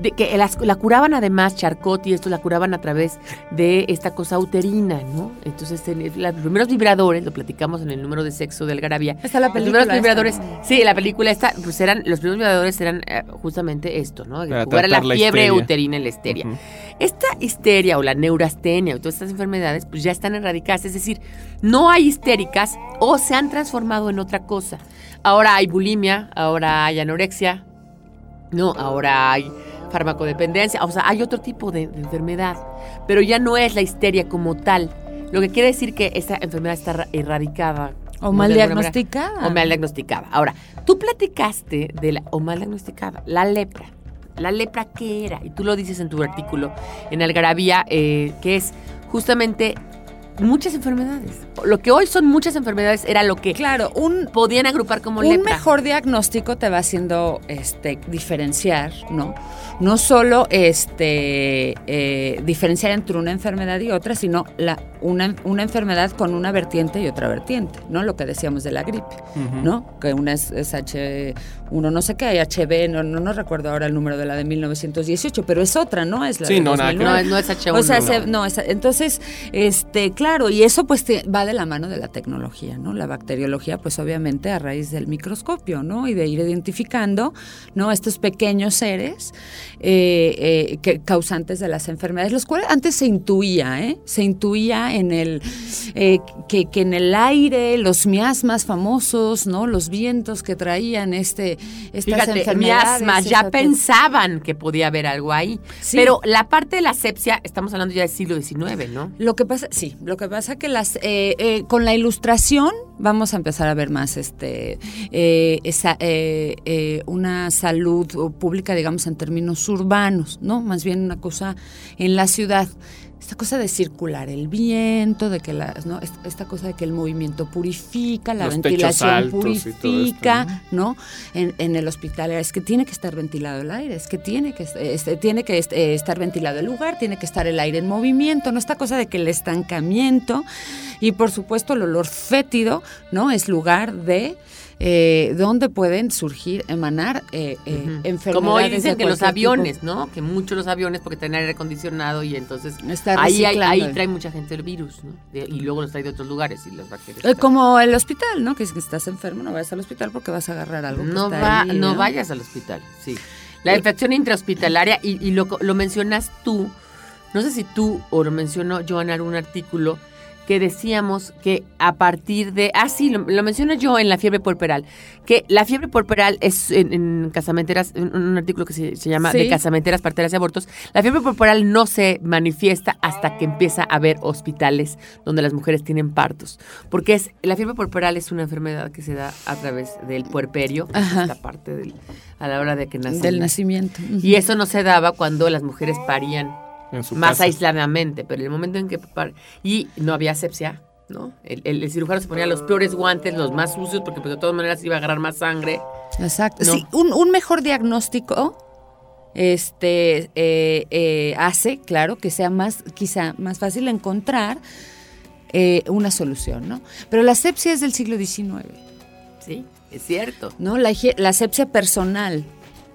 De que las- la curaban además, Charcot y esto la curaban a través de esta cosa uterina, ¿no? Entonces, en- los primeros vibradores, lo platicamos en el número de sexo del Garabia, Está la los película primeros vibradores, esta, sí, la película esta, pues eran, los primeros vibradores eran eh, justamente esto, ¿no? Para Jugar a la tratar la fiebre histeria. uterina y la histeria. Esta histeria o la neurastenia o todas estas enfermedades, pues ya están erradicadas, es decir, no hay histéricas o se han transformado en otra cosa. Ahora hay bulimia, ahora hay anorexia, no, ahora hay farmacodependencia, o sea, hay otro tipo de, de enfermedad, pero ya no es la histeria como tal. Lo que quiere decir que esta enfermedad está ra- erradicada. O mal manera. diagnosticada. O mal diagnosticada. Ahora, tú platicaste de la, o mal diagnosticada, la lepra. ¿La lepra qué era? Y tú lo dices en tu artículo en Algarabía, eh, que es justamente muchas enfermedades. Lo que hoy son muchas enfermedades era lo que Claro, un, podían agrupar como un lepra. mejor diagnóstico te va haciendo este, diferenciar, ¿no? No solo este, eh, diferenciar entre una enfermedad y otra, sino la, una, una enfermedad con una vertiente y otra vertiente, ¿no? Lo que decíamos de la gripe, ¿no? Que una es, es H1 no sé qué, hay HB, no, no, no recuerdo ahora el número de la de 1918, pero es otra, ¿no? Es la Sí, de no, nada que 2009. No, no es H1. O sea, no. se- no, esa- entonces, este, claro, y eso pues te- va de la mano de la tecnología, ¿no? La bacteriología, pues obviamente a raíz del microscopio, ¿no? Y de ir identificando, ¿no? Estos pequeños seres eh, eh, que, causantes de las enfermedades, los cuales antes se intuía, ¿eh? Se intuía en el, eh, que, que en el aire, los miasmas famosos, ¿no? Los vientos que traían este, estas Fíjate, enfermedades. miasmas, ya pensaban que podía haber algo ahí. Sí. Pero la parte de la sepsia, estamos hablando ya del siglo XIX, ¿no? Lo que pasa, sí, lo que pasa que las eh, eh, con la ilustración vamos a empezar a ver más este eh, esa, eh, eh, una salud pública, digamos, en términos urbanos, ¿no? Más bien una cosa en la ciudad. Esta cosa de circular el viento, de que la, ¿no? Esta, cosa de que el movimiento purifica, la Los ventilación esto, purifica, ¿no? En, en el hospital es que tiene que estar ventilado el aire, es que tiene que, este, tiene que este, estar ventilado el lugar, tiene que estar el aire en movimiento, ¿no? Esta cosa de que el estancamiento y por supuesto el olor fétido, ¿no? Es lugar de eh, donde pueden surgir, emanar eh, eh, enfermedades. Como hoy de dicen que los tipo. aviones, ¿no? Que muchos los aviones porque tienen aire acondicionado y entonces Está ahí, hay- ahí reciclando. trae mucha gente el virus, ¿no? De- y luego los trae de otros lugares y las bacterias. Eh, como el hospital, ¿no? Que si estás enfermo no vayas al hospital porque vas a agarrar algo. no, va, ahí, no vayas al hospital, sí. La infección intrahospitalaria, y, y lo, lo mencionas tú, no sé si tú o lo mencionó yo en algún artículo, que decíamos que a partir de, ah sí, lo, lo menciono yo en la fiebre puerperal, que la fiebre puerperal es en, en casamenteras, en un artículo que se, se llama Sí. de casamenteras, parteras y abortos, la fiebre puerperal no se manifiesta hasta que empieza a haber hospitales donde las mujeres tienen partos, porque es la fiebre puerperal es una enfermedad que se da a través del puerperio, esta parte del, a la hora de que nacen. Del nacimiento. Y eso no se daba cuando las mujeres parían En su más casa. aisladamente, pero en el momento en que y no había asepsia, ¿no? El, el- el cirujano se ponía los peores guantes, los más sucios, porque pues, de todas maneras iba a agarrar más sangre. Exacto. No. Sí, un, un mejor diagnóstico este eh, eh, hace, claro, que sea más, quizá más fácil encontrar eh, una solución, ¿no? Pero la asepsia es del siglo XIX, Sí, es cierto. ¿no? La, la asepsia personal.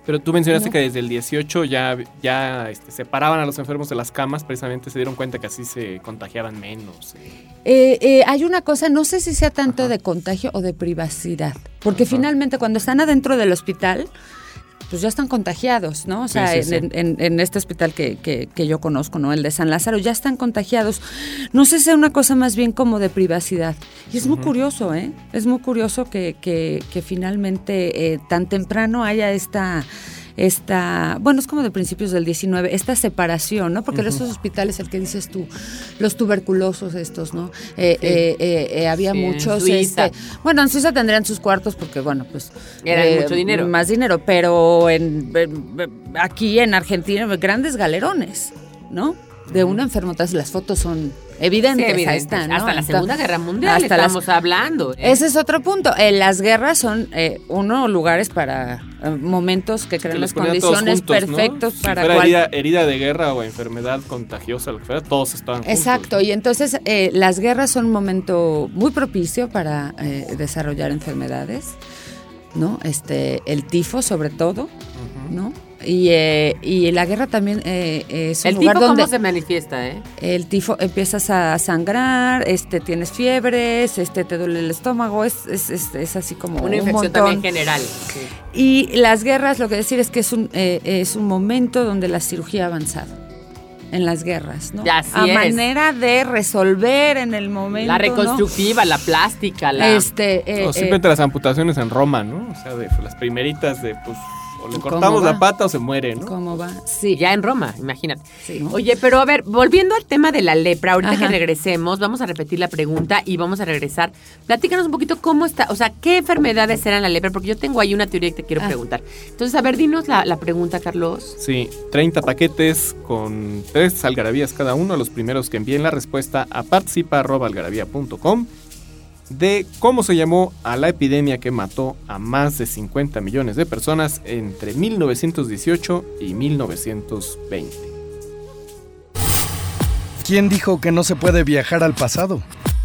Pero tú mencionaste No. que desde el 18 ya, ya este, separaban a los enfermos de las camas, precisamente se dieron cuenta que así se contagiaban menos. Eh, eh, hay una cosa, no sé si sea tanto Ajá. de contagio o de privacidad, porque Ajá. finalmente cuando están adentro del hospital, pues ya están contagiados, ¿no? O sea, sí, sí. en, en- en este hospital que, que- que yo conozco, ¿no? El de San Lázaro, ya están contagiados. No sé si sea una cosa más bien como de privacidad. Y es muy curioso, ¿eh? Es muy curioso que, que- que finalmente eh, tan temprano haya esta... Esta, bueno, es como de principios del 19, esta separación, ¿no? Porque en esos hospitales, el que dices tú, los tuberculosos estos, ¿no? Eh, eh, eh, eh, había Sí, muchos, este, bueno, en Suiza tendrían sus cuartos porque, bueno, pues... Era mucho dinero. Más dinero, pero en, aquí en Argentina, grandes galerones, ¿no? De una enfermedad, las fotos son evidentes, Sí, ahí evidentes. están, ¿no? Hasta la Segunda Guerra Mundial hasta las- estamos hablando. ¿eh? Ese es otro punto. Eh, las guerras son, eh, uno, lugares para eh, momentos que crean Que las condiciones juntos, ¿no? perfectos Si para fuera cual- herida, herida de guerra o enfermedad contagiosa, lo que fuera, todos estaban juntos. Exacto, y entonces eh, las guerras son un momento muy propicio para eh, desarrollar enfermedades, ¿no? Este, el tifo sobre todo, ¿no? Y, eh, y la guerra también eh, es un El lugar tipo donde cómo se manifiesta, ¿eh? el tifo empiezas a sangrar, este, tienes fiebres, este, te duele el estómago, es, es, es, es así como Una un infección montón. también general. sí. Y las guerras, lo que decir es que es un, eh, es un momento donde la cirugía ha avanzado. En las guerras, ¿no? Así a es. manera de resolver en el momento. La ¿no? reconstructiva, la plástica, la... Este, eh, O eh, simplemente las amputaciones en Roma, ¿no? O sea, de las primeritas de, pues, o le ¿Cómo cortamos la pata o se muere, ¿no? ¿Cómo va? Sí. Ya en Roma, imagínate. Sí, ¿no? Oye, pero a ver, volviendo al tema de la lepra, ahorita Ajá. que regresemos, vamos a repetir la pregunta y vamos a regresar. Platícanos un poquito cómo está, o sea, qué enfermedades eran la lepra, porque yo tengo ahí una teoría que te quiero Ah. preguntar. Entonces, a ver, dinos la, la pregunta, Carlos. Sí, 30 paquetes con tres algarabías cada uno. Los primeros que envíen la respuesta a participa.algarabía.com de cómo se llamó a la epidemia que mató a más de 50 millones de personas entre 1918 y 1920. ¿Quién dijo que no se puede viajar al pasado?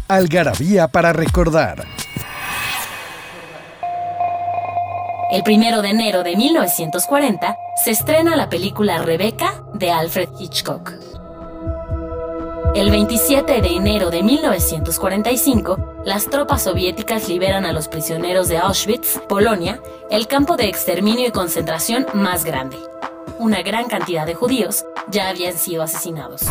Algarabía para recordar. El primero de enero de 1940 se estrena la película Rebecca de Alfred Hitchcock. El 27 de enero de 1945, las tropas soviéticas liberan a los prisioneros de Auschwitz, Polonia, el campo de exterminio y concentración más grande. Una gran cantidad de judíos ya habían sido asesinados.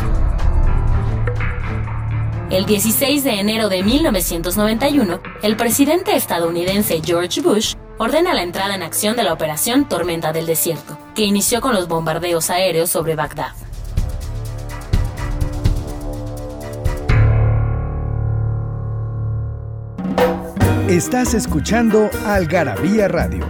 El 16 de enero de 1991, el presidente estadounidense George Bush ordena la entrada en acción de la operación Tormenta del Desierto, que inició con los bombardeos aéreos sobre Bagdad. Estás escuchando Algarabía Radio.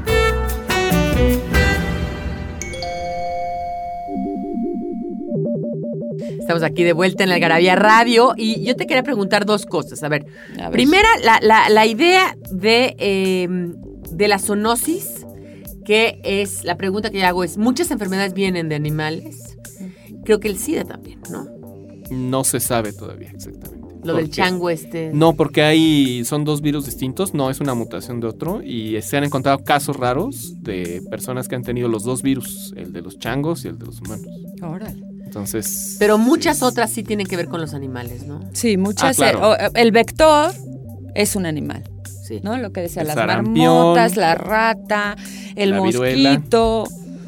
Estamos aquí de vuelta en la Algarabía Radio y yo te quería preguntar dos cosas. A ver, A ver. primera, la, la- la idea de, eh, de la zoonosis, que es, la pregunta que yo hago es, muchas enfermedades vienen de animales. Creo que el SIDA también, ¿no? No se sabe todavía exactamente. Lo del chango este. No, porque hay son dos virus distintos, no es una mutación de otro y se han encontrado casos raros de personas que han tenido los dos virus, el de los changos y el de los humanos. Órale. Entonces, Pero muchas sí, otras sí tienen que ver con los animales, ¿no? Sí, muchas. Ah, claro. eh, el vector es un animal, Sí. ¿no? Lo que decía, El las sarampión, marmotas, la rata, el la viruela.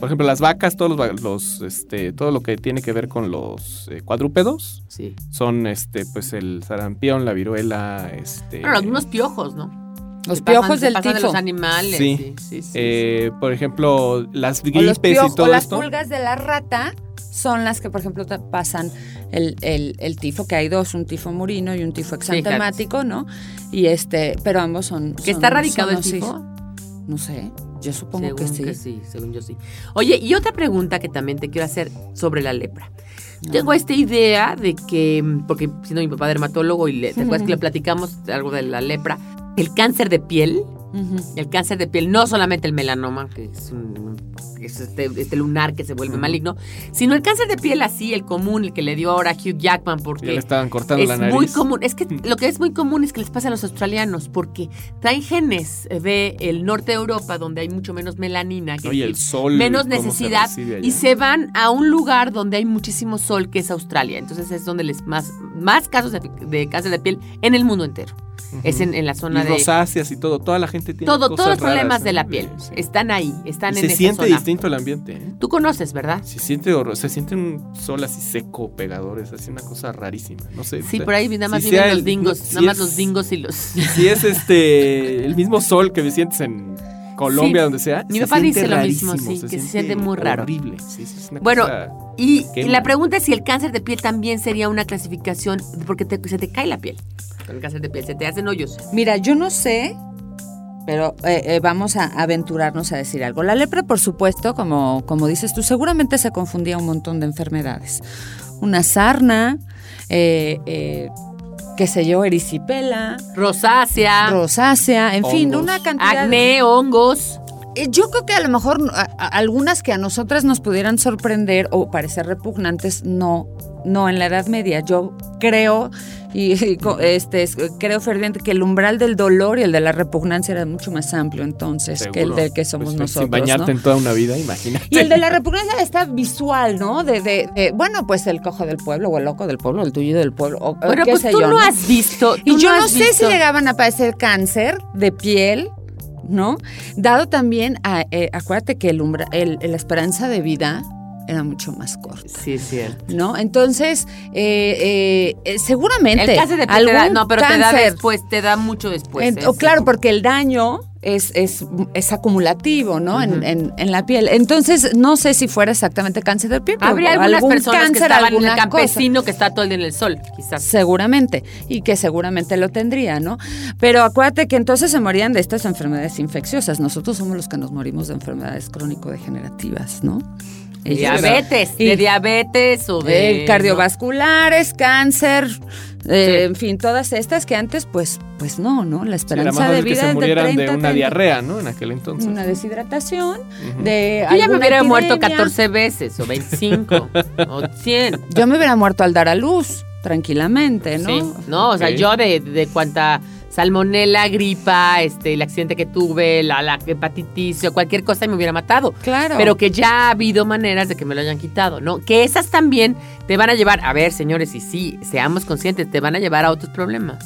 Por ejemplo, las vacas, todos los, los, este, todo lo que tiene que ver con los eh, cuadrúpedos Sí. son este, pues el sarampión, la viruela, este. Bueno, los mismos piojos, ¿no? Los Se piojos pasan- del pasan de tifo. los animales. Sí. Sí, sí, sí, eh, por ejemplo, las O los gripes piojos, y todo o las esto. pulgas de la rata son las que, por ejemplo, te pasan el, el- el tifo, que hay dos, un tifo murino y un tifo exantemático, ¿no? Y este, pero ambos son. ¿Que son está radicado el tifo? No sé, yo supongo según que sí. según yo sí. Oye, y otra pregunta que también te quiero hacer sobre la lepra. Tengo esta idea de que, porque siendo mi papá dermatólogo y le, ¿te acuerdas que le platicamos algo de la lepra? El cáncer de piel, El cáncer de piel, no solamente el melanoma, que es, un, es este, este lunar que se vuelve maligno, sino el cáncer de piel así, el común, el que le dio ahora a Hugh Jackman, Ya porque le estaban cortando es la nariz. muy común. Es que lo que es muy común es que les pasa a los australianos, porque traen genes de el norte de Europa, donde hay mucho menos melanina, que el sol. menos se necesidad, y se van a un lugar donde hay muchísimo sol, que es Australia. Entonces es donde les más, más casos de, de cáncer de piel en el mundo entero. Es en, en la zona y de... rosáceas y todo. Toda la gente tiene Todo, cosas todos los raras, problemas de ¿no? la piel Sí. están ahí, están Y en se esa siente zona. distinto el ambiente. ¿eh? Tú conoces, ¿verdad? Se siente horror, se siente un sol así seco, pegador, es así una cosa rarísima. No sé. Sí, o sea, por ahí nada más si viven los el- dingos, si nada más es- los dingos y los... <laughs> Si es este el mismo sol que sientes en Colombia, Sí. donde sea. Mi se papá dice lo mismo, sí, que se siente muy raro. Horrible. Sí, sí, es una Bueno, cosa- Y, la pregunta es si el cáncer de piel también sería una clasificación, porque te- se te cae la piel. Con el cáncer de piel, se te hacen hoyos. Mira, yo no sé, pero eh, eh, vamos a aventurarnos a decir algo. La lepra, por supuesto, como, como dices tú, seguramente se confundía un montón de enfermedades. Una sarna, eh, eh, qué sé yo, erisipela, Rosácea, rosácea, en fin, una cantidad. acné, hongos. Yo creo que a lo mejor a- a- algunas que a nosotras nos pudieran sorprender o parecer repugnantes, no, no en la Edad Media. Yo creo y, este es- creo ferviente que el umbral del dolor y el de la repugnancia era mucho más amplio entonces que el del que somos Pues, nosotros. Sin bañarte ¿no? en toda una vida, imagínate. Y el de la repugnancia está visual, ¿no? De, de, de, bueno, pues el cojo del pueblo o el loco del pueblo, el tuyo del pueblo. O, o Bueno, qué pues sé tú yo, no has visto. y yo no sé si llegaban a padecer cáncer de piel, ¿no? Dado también, a, eh, acuérdate que el umbra- el- la esperanza de vida era mucho más corta. Sí, es cierto. ¿No? Entonces, eh, eh, eh, seguramente. El cáncer de piel te da, algún no, pero te da después, te da mucho después. en- ¿eh? claro, porque el daño es, es, es acumulativo, ¿no? En- en, en la piel. Entonces, no sé si fuera exactamente cáncer de piel. pero Habría algunas algún personas que cáncer, estaban en el cosa. campesino que está todo el día en el sol, quizás. Seguramente, y que seguramente lo tendría, ¿no? Pero acuérdate que entonces se morían de estas enfermedades infecciosas. Nosotros somos los que nos morimos de enfermedades crónico-degenerativas, ¿no? Ellas- Diabetes, Y- de diabetes o de... Eh, cardiovasculares, cáncer, eh, Sí. en fin, todas estas que antes, pues, pues no, ¿no? La Sí, era esperanza más de fácil que vida se es de murieran 30, de una 30. diarrea, ¿no? En aquel entonces. Una deshidratación, Ujú. de Yo ya me hubiera muerto epidemia. 14 veces, o 25, <laughs> o 100. Yo me hubiera muerto al dar a luz, tranquilamente, ¿no? Sí, no, o sea, Ok. yo de, de cuanta salmonela, gripa, este, el accidente que tuve, la, la hepatitis o cualquier cosa y me hubiera matado. Claro. Pero que ya ha habido maneras de que me lo hayan quitado, ¿no? Que esas también te van a llevar, a ver, señores, y sí, seamos conscientes, te van a llevar a otros problemas.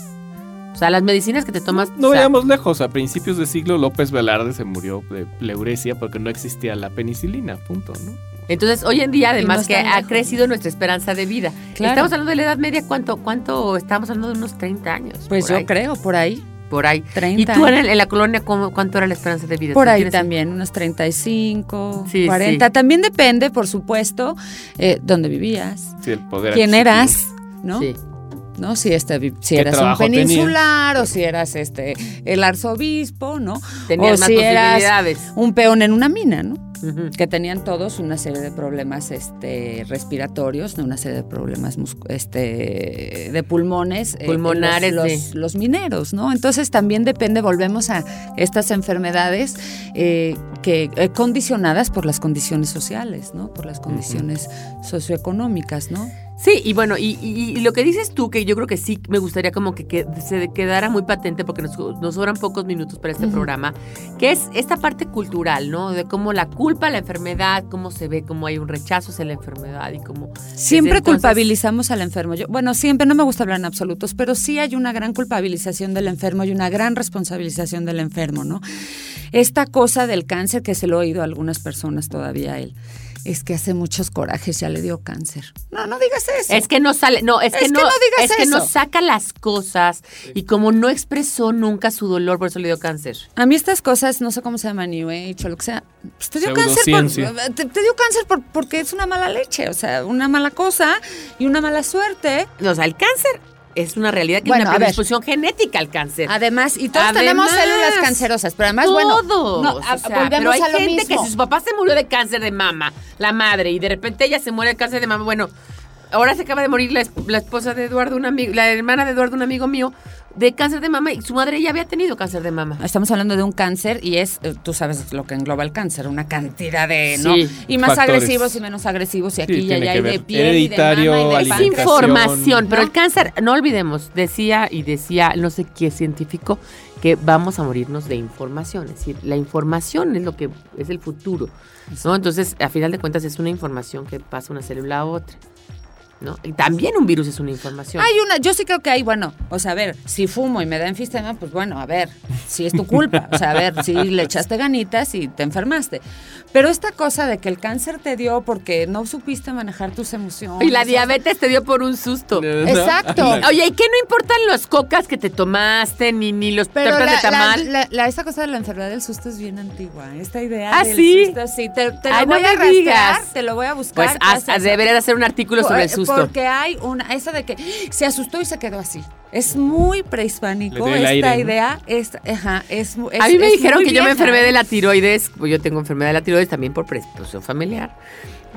O sea, las medicinas que te tomas. No o sea, vayamos lejos. A principios de siglo, López Velarde se murió de pleuresia porque no existía la penicilina. Punto, ¿no? Entonces, hoy en día, además no que ha lejos. crecido nuestra esperanza de vida. Claro. Estamos hablando de la edad media, ¿cuánto? ¿Cuánto? Estamos hablando de unos 30 años. Pues yo ahí, creo, por ahí. Por ahí. 30. ¿Y tú en, el- en la colonia cómo- cuánto era la esperanza de vida? Por ¿Tú ahí también, unos 35, Sí, 40. sí. También depende, por supuesto, eh, dónde vivías, Sí, el poder quién adquisitivo. eras, ¿no? Sí. ¿no? Si, este, si ¿Qué eras un peninsular o si eras este el arzobispo, ¿no? Tenías o más si eras posibilidades. un peón en una mina, ¿no? Que tenían todos una serie de problemas este, respiratorios, una serie de problemas este, de pulmones. eh, Pulmonares, los, los, los mineros, ¿no? Entonces también depende, volvemos a estas enfermedades eh, que eh, condicionadas por las condiciones sociales, ¿no? Por las condiciones socioeconómicas, ¿no? Sí, y bueno, y, y- y lo que dices tú, que yo creo que sí me gustaría como que, que se quedara muy patente, porque nos, nos sobran pocos minutos para este programa, que es esta parte cultural, ¿no? De cómo la culpa, la enfermedad, cómo se ve, cómo hay un rechazo hacia la enfermedad y cómo... Siempre entonces- culpabilizamos al enfermo. Yo, bueno, siempre no me gusta hablar en absolutos, pero sí hay una gran culpabilización del enfermo y una gran responsabilización del enfermo, ¿no? Esta cosa del cáncer que se lo he oído a algunas personas todavía a él. Es que hace muchos corajes, ya le dio cáncer. No, no digas eso. Es que no sale, no, es que, Es que no, no digas es que no saca las cosas y como no expresó nunca su dolor, por eso le dio cáncer. A mí estas cosas, no sé cómo se llama, New Age o lo que sea, pues te dio cáncer, por, Pseudociencia. te, te dio cáncer por- porque es una mala leche, o sea, una mala cosa y una mala suerte. O sea, el cáncer es una realidad que Bueno, es una predisposición genética al cáncer. Además, y todos Además, tenemos células cancerosas, pero además, bueno, Todos. no, o a- sea, volvemos pero hay a lo gente mismo. que si su papá se murió de cáncer de mama, la madre, y de repente ella se muere de cáncer de mama, bueno, ahora se acaba de morir la, la esposa de Eduardo, un amigo, la hermana de Eduardo, un amigo mío, de cáncer de mama, y su madre ya había tenido cáncer de mama. Estamos hablando de un cáncer y es, eh, tú sabes lo que engloba el cáncer, una cantidad de, ¿no? Sí. Y más Factores. agresivos y menos agresivos y aquí Sí, y allá que y de piel Hereditario, y de mama y de Es información, pero ¿no? el cáncer, no olvidemos, decía y decía no sé qué científico, que vamos a morirnos de información. Es decir, la información es lo que es el futuro. ¿no? Entonces, a final de cuentas, es una información que pasa de una célula a otra. ¿No? Y también un virus es una información. Hay una, yo sí creo que hay, bueno, o sea, a ver, si fumo y me da enfisema, pues bueno, a ver, si es tu culpa, o sea, a ver, si le echaste ganitas y te enfermaste. Pero esta cosa de que el cáncer te dio porque no supiste manejar tus emociones. y la o sea, diabetes te dio por un susto. Exacto. <laughs> Oye, ¿y qué no importan los cocas que te tomaste, ni, ni los Pero la, de tamal? la- la- la- esta cosa de la enfermedad del susto es bien antigua. Esta idea ¿Ah, del sí? susto, sí. Te, te Ay, lo no voy a digas. te lo voy a buscar. pues deberías hacer un artículo sobre el Por- susto. Porque hay una, eso de que se asustó y se quedó así. Es muy prehispánico esta aire, ¿no? idea. Es, ajá, es, a mí me es dijeron que yo me enfermé de la tiroides, pues yo tengo enfermedad de la tiroides también por predisposición familiar.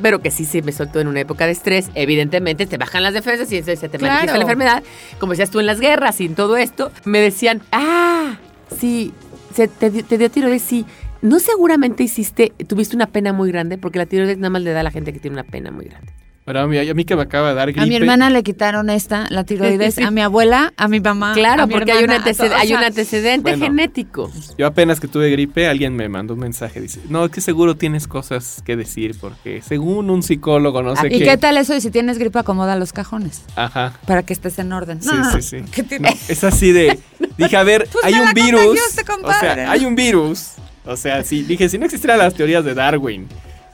Pero que sí se me soltó en una época de estrés. Evidentemente te bajan las defensas y entonces se te Claro. manifiesta la enfermedad. Como decías tú en las guerras y en todo esto, me decían, ah, sí, se te dio tiroides, sí. No seguramente hiciste, tuviste una pena muy grande, porque la tiroides nada más le da a la gente que tiene una pena muy grande. Pero a mí, a mí que me acaba de dar gripe. A mi hermana le quitaron esta, la tiroides, a mi abuela, a mi mamá. Claro, a mi porque hay un, antecedente, hay un antecedente Bueno. genético. Yo apenas que tuve gripe, alguien me mandó un mensaje. Dice, no, es que seguro tienes cosas que decir porque según un psicólogo, no sé Ah, ¿Y qué. qué tal eso? Y si tienes gripe, acomoda los cajones Ajá. para que estés en orden. Sí, No, sí, no. sí. ¿Qué? No, es así de. <laughs> Dije, a ver, Pues hay un virus. contagiaste, O sea, hay un virus. O sea, sí, dije, si no existieran las teorías de Darwin,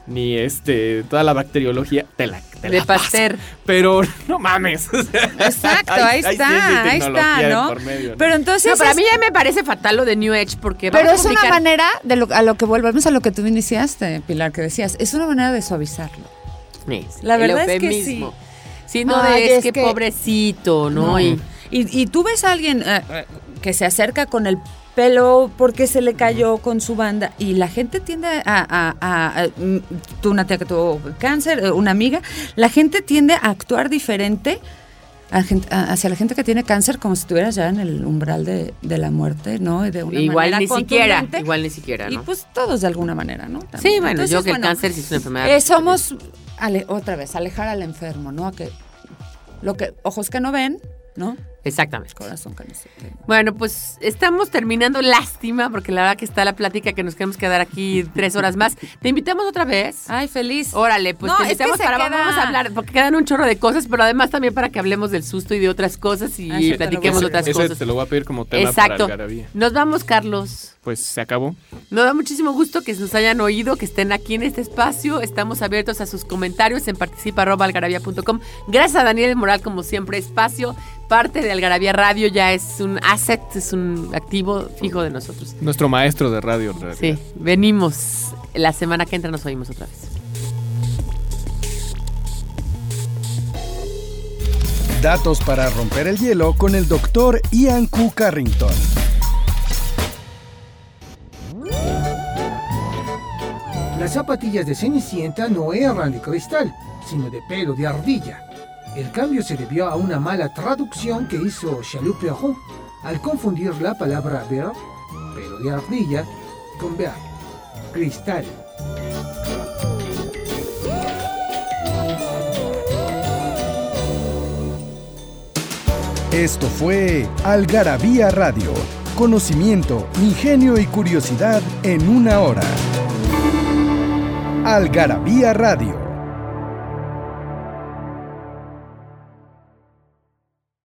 ni este, toda la bacteriología, te la, te De la paso. Pasteur. Pero no mames. Exacto, ahí hay está, ahí está, ¿no? medio, ¿no? Pero entonces. No, para es- mí ya me parece fatal lo de New Age porque Pero vamos es a una manera de lo, a lo que volvemos a lo que tú iniciaste, Pilar, que decías, es una manera de suavizarlo. Sí, La el verdad es que eufemismo. Sí, no, Ay, de, es, es que, que- pobrecito, ¿no? No. Y, Y, y tú ves a alguien eh, que se acerca con el pelo porque se le cayó con su banda y la gente tiende a, a- a- a- mm, tú una tía que tuvo cáncer, eh, una amiga, la gente tiende a actuar diferente hacia la gente que tiene cáncer como si estuvieras ya en el umbral de, de la muerte, ¿no? Y De una igual manera ni siquiera, igual ni siquiera, Y ¿no? pues todos de alguna manera, ¿no? sí, También. bueno, Entonces, yo que el bueno, cáncer sí es una enfermedad. eh, somos, ale- otra vez, alejar al enfermo, ¿no? A que, lo que, ojos que no ven, ¿no? Exactamente. Corazón tema. Bueno, pues estamos terminando. Lástima, porque la verdad que está la plática que nos queremos quedar aquí tres horas más. Te invitamos otra vez. Ay, feliz. Órale, pues No, te es que invitamos para queda- vamos a hablar, porque quedan un chorro de cosas, pero además también para que hablemos del susto y de otras cosas y Ah, te lo platiquemos otras Ese cosas. te lo voy a pedir como tema Exacto. para. Nos vamos, Carlos. Pues se acabó. Nos da muchísimo gusto que nos hayan oído, que estén aquí en este espacio. Estamos abiertos a sus comentarios en participa.algarabía.com. Gracias a Daniel Moral, como siempre, espacio. Parte de Algarabía Radio ya es un asset, es un activo fijo de nosotros. Nuestro maestro de radio. en realidad. Sí, venimos. La semana que entra nos oímos otra vez. Datos para romper el hielo con el doctor Ian Q. Carrington. Las zapatillas de Cenicienta no eran de cristal, sino de pelo de ardilla. El cambio se debió a una mala traducción que hizo Chalut Perron al confundir la palabra ver, pelo de ardilla, con ver, cristal. Esto fue Algarabía Radio. Conocimiento, ingenio y curiosidad en una hora. Algarabía Radio.